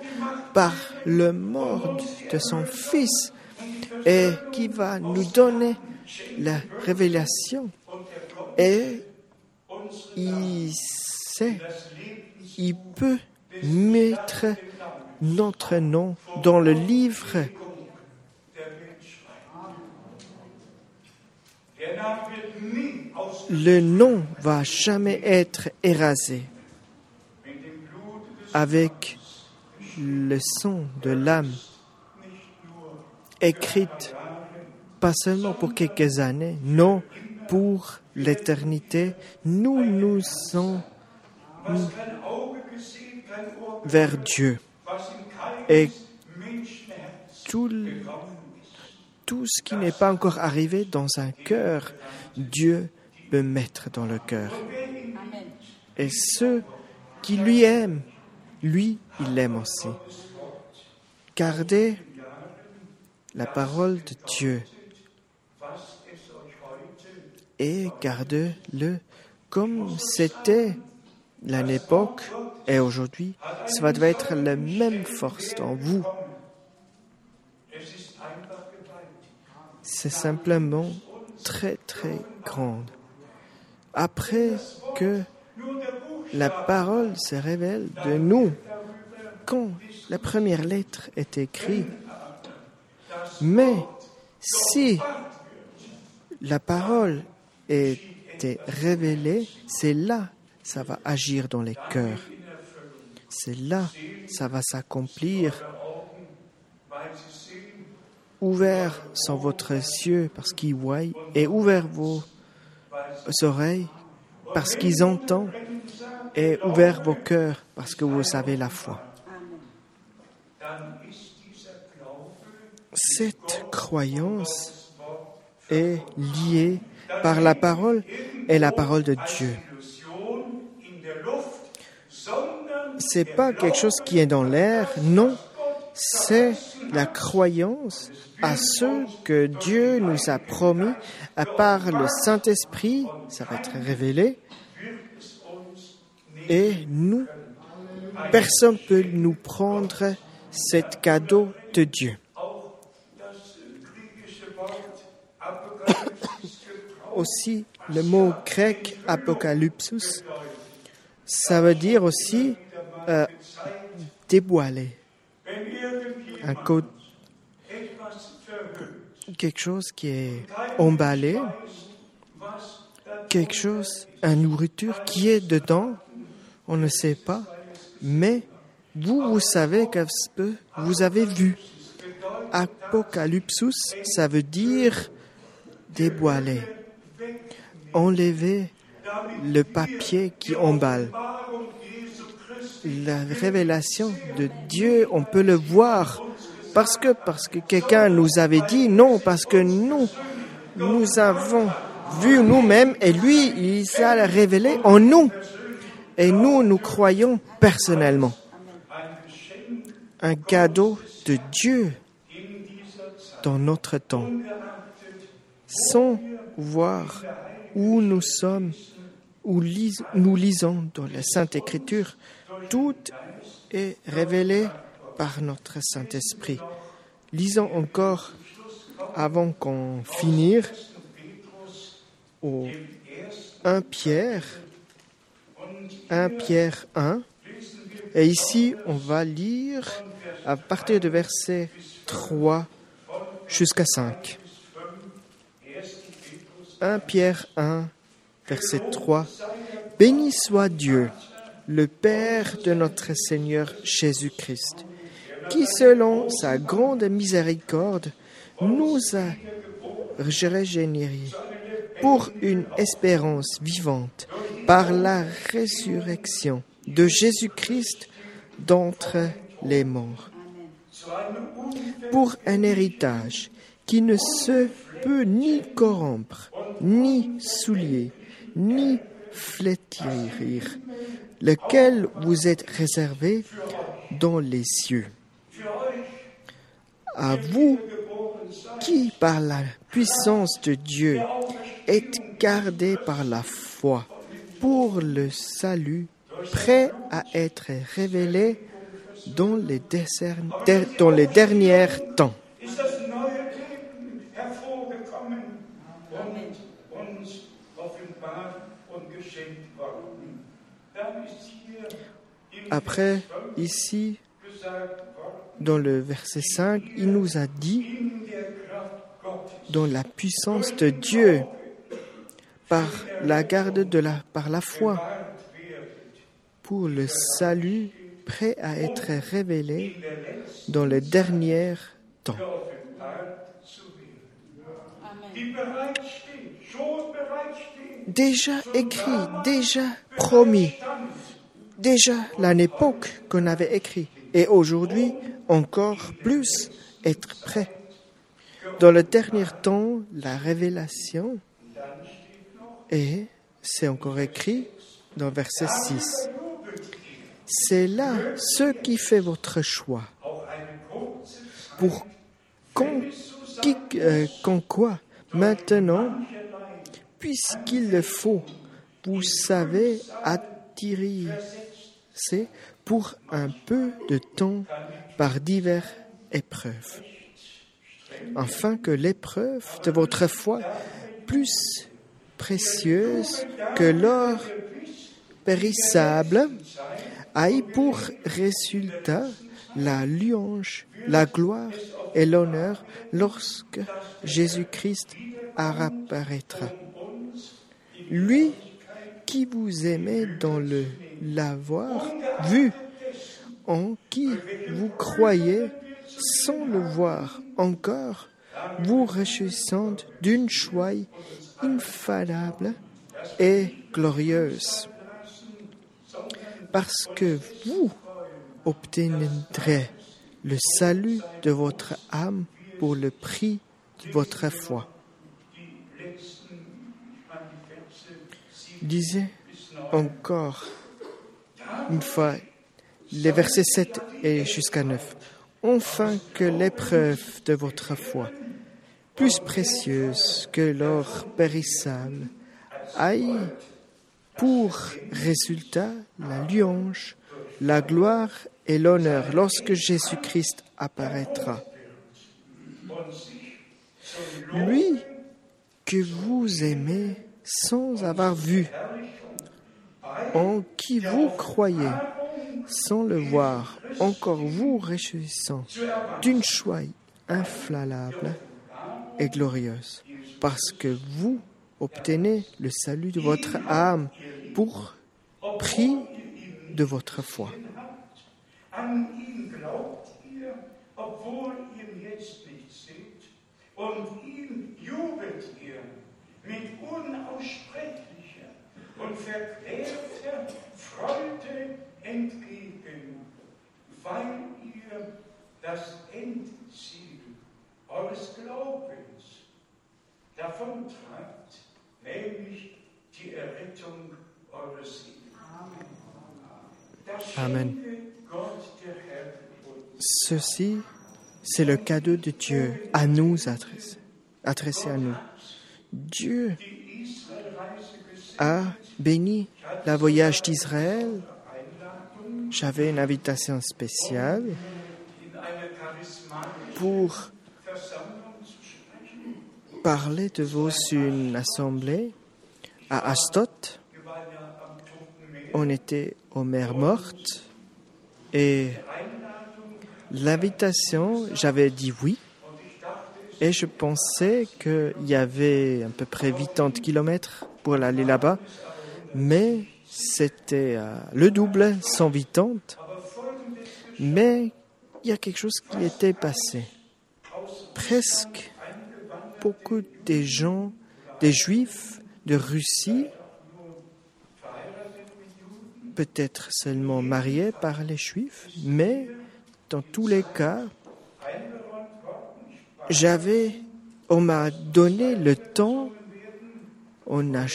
par le mort de son fils et qui va nous donner la révélation. Et il sait, il peut mettre notre nom dans le livre. Le nom va jamais être érasé avec le sang de l'âme écrite pas seulement pour quelques années, non, pour l'éternité. Nous nous sommes vers Dieu. Et tout, tout ce qui n'est pas encore arrivé dans un cœur, Dieu peut mettre dans le cœur. Et ceux qui lui aiment, lui, il l'aime aussi. Gardez la parole de Dieu et gardez-le comme c'était l'époque et aujourd'hui. Ça va être la même force dans vous. C'est simplement très très grande. Après que la parole se révèle de nous, quand la première lettre est écrite, mais si la parole est révélée, c'est là ça va agir dans les cœurs. C'est là ça va s'accomplir. Ouvert sont votre yeux parce qu'ils voient et ouvert vos oreilles parce qu'ils entendent et ouvert vos cœurs parce que vous savez la foi. Cette croyance est liée par la parole et la parole de Dieu. C'est pas quelque chose qui est dans l'air, non, c'est la croyance à ce que Dieu nous a promis. À part le Saint-Esprit, ça va être révélé, et nous, personne ne peut nous prendre cet cadeau de Dieu. Aussi, le mot grec apocalypsus, ça veut dire aussi euh, déboiler. Quelque chose qui est emballé, quelque chose, une nourriture qui est dedans, on ne sait pas, mais vous, vous savez que vous avez vu. Apocalypsus, ça veut dire déboiler, enlever le papier qui emballe. La révélation de Dieu, on peut le voir parce que parce que quelqu'un nous avait dit non, parce que nous nous avons vu nous-mêmes et lui il s'est révélé en nous et nous nous croyons personnellement. Un cadeau de Dieu dans notre temps, sans voir où nous sommes, où nous lisons dans la Sainte Écriture, tout est révélé par notre Saint-Esprit. Lisons encore, avant qu'on finisse, au 1 Pierre, 1 Pierre 1, et ici on va lire à partir de verset 3 jusqu'à 5. 1 Pierre 1, verset 3. Béni soit Dieu, le Père de notre Seigneur Jésus-Christ, qui selon sa grande miséricorde nous a régénérés pour une espérance vivante par la résurrection de Jésus-Christ d'entre les morts, pour un héritage qui ne se peut ni corrompre, ni soulier, ni flétrir, lequel vous êtes réservé dans les cieux? À vous qui, par la puissance de Dieu, êtes gardés par la foi pour le salut, prêt à être révélé dans les, derniers temps? Après, ici, dans le verset 5, il nous a dit, dans la puissance de Dieu, par la garde de la, par la foi, pour le salut prêt à être révélé dans les derniers temps. geoffenbart Déjà écrit, déjà promis, déjà l'année époque qu'on avait écrit, et aujourd'hui encore plus être prêt. Dans le dernier temps, la révélation, et c'est encore écrit dans verset 6. C'est là ce qui fait votre choix. Pour qui, euh, qu'en quoi maintenant, puisqu'il le faut, vous savez attirer c'est pour un peu de temps par diverses épreuves, afin que l'épreuve de votre foi, plus précieuse que l'or périssable, aille pour résultat la louange, la gloire et l'honneur lorsque Jésus-Christ apparaîtra. Lui qui vous aimait dans le l'avoir vu, en qui vous croyez sans le voir encore, vous réjouissant d'une joie infaillible et glorieuse. Parce que vous obtiendrez le salut de votre âme pour le prix de votre foi. Disait encore une fois les versets 7 et jusqu'à 9. Enfin que l'épreuve de votre foi, plus précieuse que l'or périssable, aille pour résultat la louange, la gloire et l'honneur lorsque Jésus-Christ apparaîtra. Lui que vous aimez sans avoir vu, en qui vous croyez sans le voir, encore vous réjouissant d'une joie inflammable et glorieuse, parce que vous obtenez le salut de votre âme pour prix de votre foi. Mit unaussprechlicher und verklärter Freude entgegen, weil ihr das Endziel eures Glaubens davontragt, nämlich die Errettung eures Seelen. Das Amen. Gott der Herr. Ceci, c'est le cadeau de Dieu à nous adressé, adressé à nous. Dieu a béni la voyage d'Israël. J'avais une invitation spéciale pour parler de vous sur une assemblée à Astot. On était aux mers mortes et l'invitation, j'avais dit oui. Et je pensais qu'il y avait à peu près 80 kilomètres pour aller là-bas. Mais c'était euh, le double, 180. Mais il y a quelque chose qui était passé. Presque beaucoup des gens, des juifs de Russie, peut-être seulement mariés par les juifs, mais dans tous les cas, j'avais, on m'a donné le temps, on a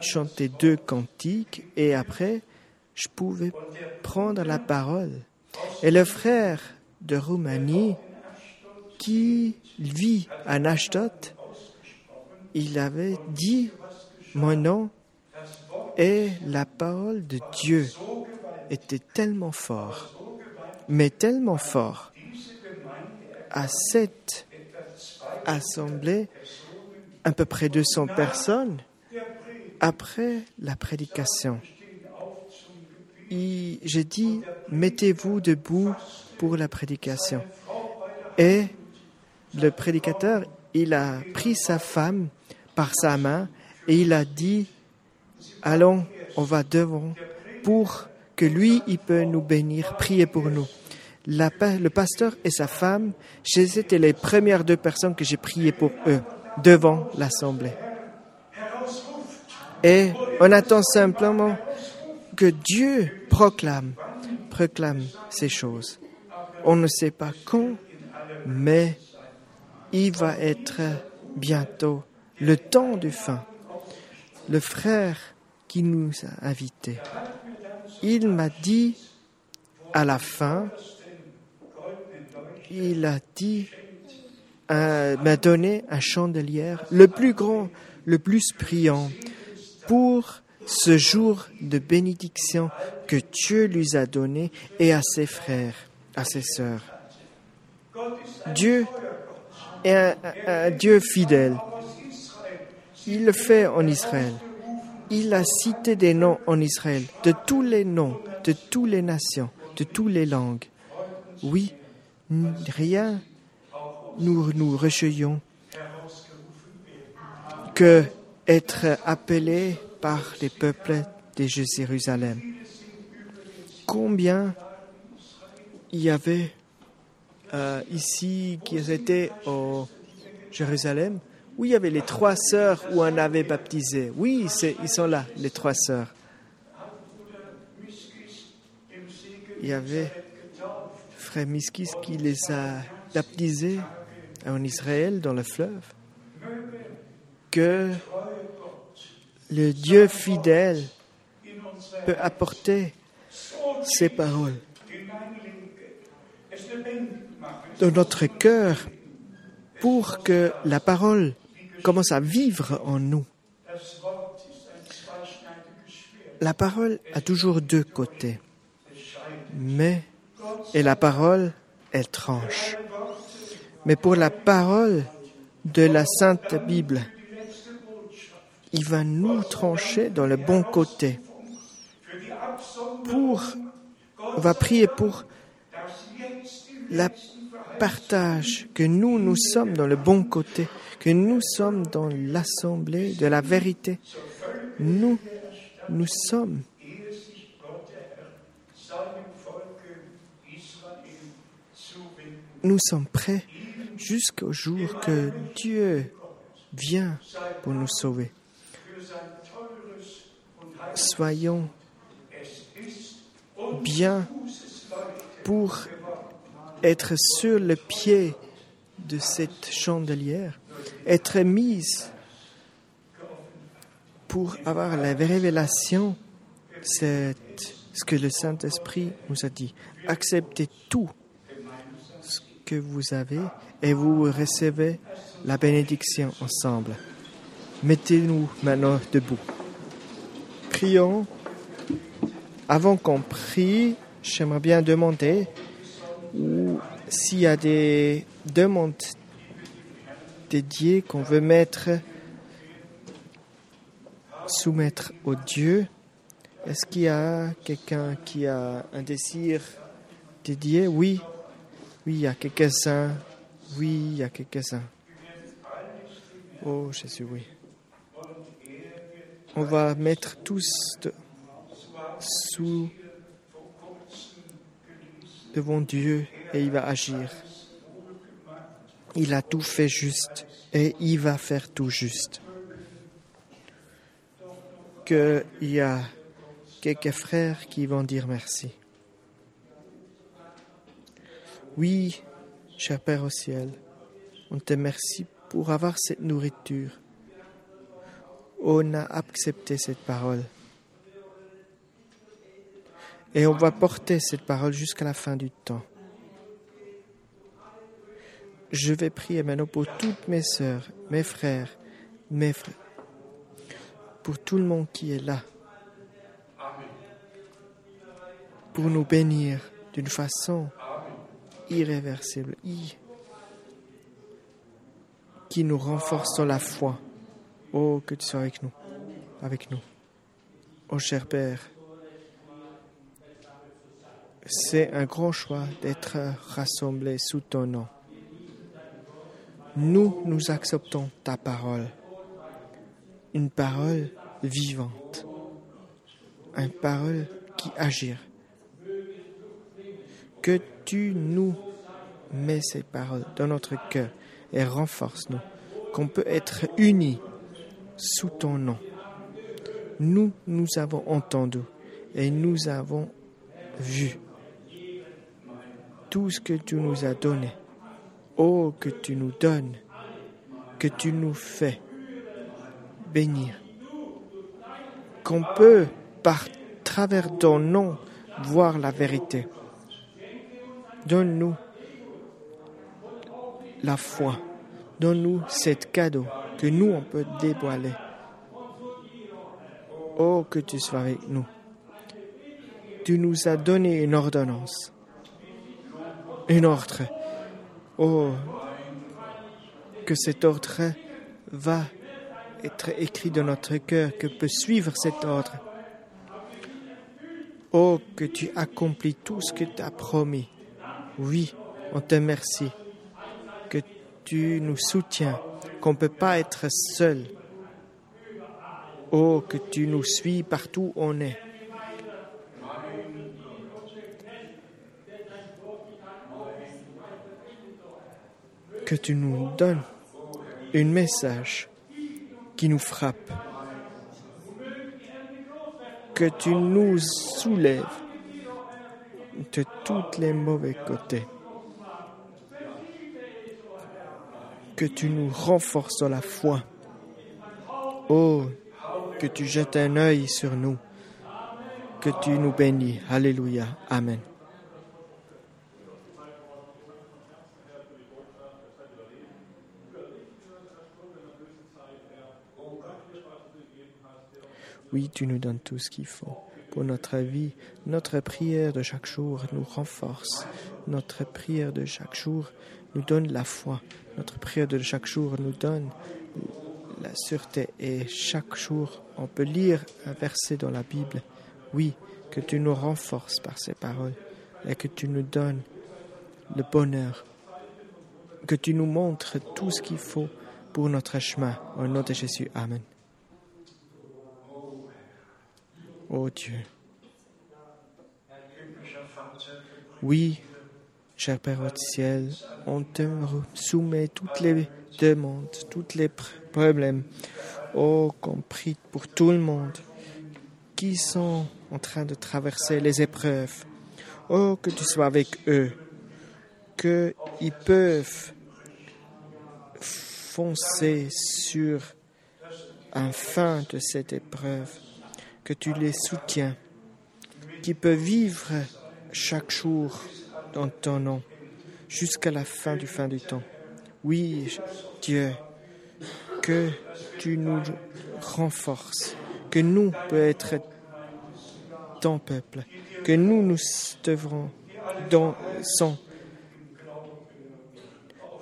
chanter deux cantiques et après, je pouvais prendre la parole. Et le frère de Roumanie qui vit à Ashdod, il avait dit mon nom et la parole de Dieu. Était tellement fort, mais tellement fort. À cette assemblée, à peu près 200 personnes, après la prédication. J'ai dit, mettez-vous debout pour la prédication. Et le prédicateur, il a pris sa femme par sa main et il a dit, allons, on va devant pour que lui, il peut nous bénir, prier pour nous. Le pasteur et sa femme, c'était les premières deux personnes que j'ai prié pour eux devant l'assemblée. Et on attend simplement que Dieu proclame, proclame ces choses. On ne sait pas quand, mais il va être bientôt le temps du fin. Le frère qui nous a invités, il m'a dit à la fin, il a dit, euh, m'a donné un chandelier, le plus grand, le plus brillant, pour ce jour de bénédiction que Dieu lui a donné et à ses frères, à ses sœurs. Dieu est un, Dieu fidèle. Il le fait en Israël. Il a cité des noms en Israël, de tous les noms, de toutes les nations, de toutes les langues. Oui, rien nous nous recueillons que être appelés par les peuples de Jérusalem. Combien il y avait euh, ici qui étaient au Jérusalem? Où il y avait les trois sœurs où on avait baptisé. Oui, ils sont là, les trois sœurs. Il y avait Miskis qui les a baptisés en Israël dans le fleuve. Que le Dieu fidèle peut apporter ses paroles dans notre cœur pour que la parole commence à vivre en nous. La parole a toujours deux côtés, mais et la parole, elle tranche. Mais pour la parole de la Sainte Bible, il va nous trancher dans le bon côté. Pour, on va prier pour la partage, que nous, nous sommes dans le bon côté, que nous sommes dans l'assemblée de la vérité. Nous, nous sommes nous sommes prêts jusqu'au jour que Dieu vient pour nous sauver. Soyons bien pour être sur le pied de cette chandelière, être mise pour avoir la révélation, c'est ce que le Saint-Esprit nous a dit. Acceptez tout que vous avez et vous recevez la bénédiction ensemble. Mettez-nous maintenant debout. Prions. Avant qu'on prie, j'aimerais bien demander s'il y a des demandes dédiées qu'on veut mettre, soumettre au Dieu, est-ce qu'il y a quelqu'un qui a un désir dédié Oui, oui, il y a quelques-uns. Oui, il y a quelques-uns. Oh Jésus, oui. On va mettre tous sous devant Dieu et il va agir. Il a tout fait juste et il va faire tout juste. Qu'il y a quelques frères qui vont dire merci. Oui, cher Père au ciel, on te remercie pour avoir cette nourriture. on a accepté cette parole. Et on va porter cette parole jusqu'à la fin du temps. Je vais prier maintenant pour toutes mes sœurs, mes frères, mes frères, pour tout le monde qui est là, pour nous bénir d'une façon irréversible, qui nous renforce dans la foi. Oh, que tu sois avec nous, avec nous. Oh, cher Père, c'est un grand choix d'être rassemblés sous ton nom. Nous, nous acceptons ta parole, une parole vivante, une parole qui agit. Que tu nous mets ces paroles dans notre cœur et renforce-nous, qu'on peut être unis sous ton nom. Nous, nous avons entendu et nous avons vu tout ce que tu nous as donné. Oh, que tu nous donnes, que tu nous fais bénir, qu'on peut, par travers ton nom, voir la vérité. Donne-nous la foi. Donne-nous cet cadeau que nous, on peut dévoiler. Oh, que tu sois avec nous. Tu nous as donné une ordonnance, une ordre. Oh, que cet ordre va être écrit dans notre cœur, que peut suivre cet ordre. Oh, que tu accomplis tout ce que tu as promis. Oui, on te remercie. Que tu nous soutiens qu'on ne peut pas être seul. Oh, que tu nous suis partout où on est. Que tu nous donnes un message qui nous frappe. Que tu nous soulèves tous les mauvais côtés. que tu nous renforces la foi. Oh, que tu jettes un œil sur nous, que tu nous bénis. Alléluia. Amen. Oui, tu nous donnes tout ce qu'il faut pour notre vie. Notre prière de chaque jour nous renforce. Notre prière de chaque jour nous donne la foi. Notre prière de chaque jour nous donne la sûreté et chaque jour on peut lire un verset dans la Bible. Oui, que tu nous renforces par ces paroles et que tu nous donnes le bonheur, que tu nous montres tout ce qu'il faut pour notre chemin. Au nom de Jésus, Amen. Oh Dieu. Oui, cher Père au ciel, on te soumet toutes les demandes, tous les problèmes. Oh, compris pour tout le monde qui sont en train de traverser les épreuves. Oh, que tu sois avec eux, qu'ils peuvent foncer sur un fin de cette épreuve, que tu les soutiens, qu'ils peuvent vivre chaque jour dans ton nom jusqu'à la fin du fin du temps. Oui, Dieu, que tu nous renforces, que nous peut être ton peuple, que nous nous devrons dans son,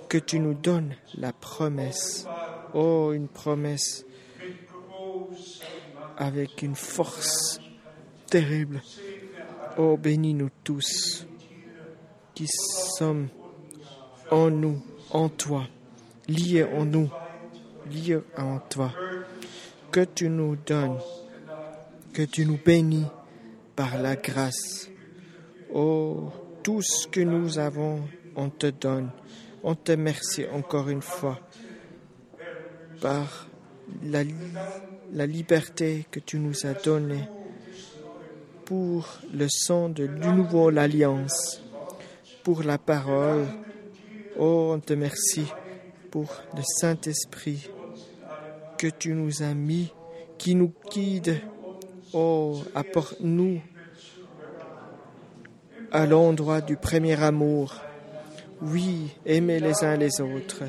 que tu nous donnes la promesse, oh une promesse avec une force terrible. Oh bénis-nous tous qui sommes en nous, en toi, liés en nous, liés en toi. Que tu nous donnes, que tu nous bénis par la grâce. Oh, tout ce que nous avons, on te donne. On te remercie encore une fois par la, la liberté que tu nous as donnée pour le sang de nouveau l'alliance, pour la parole Oh, on te remercie pour le Saint-Esprit que tu nous as mis qui nous guide. Oh, apporte-nous à l'endroit du premier amour. Oui, aimer les uns les autres.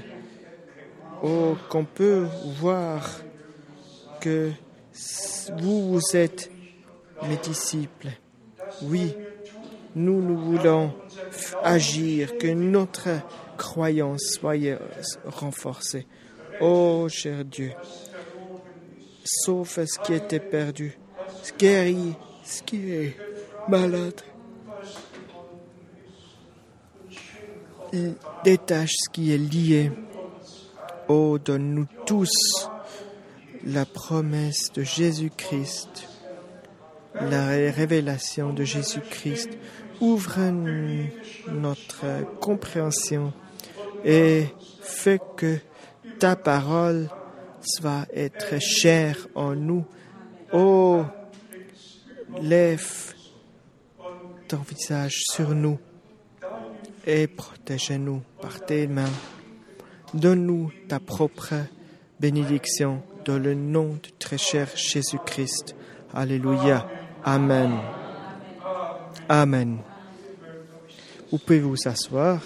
Oh, qu'on peut voir que vous, vous êtes mes disciples. Oui, nous, nous voulons agir, que notre croyance soit renforcée. Oh, cher Dieu, sauf ce qui était perdu, guéris ce qui est malade. Détache ce qui est lié. Oh, donne-nous tous la promesse de Jésus-Christ, la révélation de Jésus-Christ. Ouvre notre compréhension et fais que ta parole va être chère en nous. Oh, lève ton visage sur nous et protège-nous par tes mains. Donne-nous ta propre bénédiction dans le nom de très cher Jésus-Christ. Alléluia. Amen. Amen. Vous pouvez vous asseoir.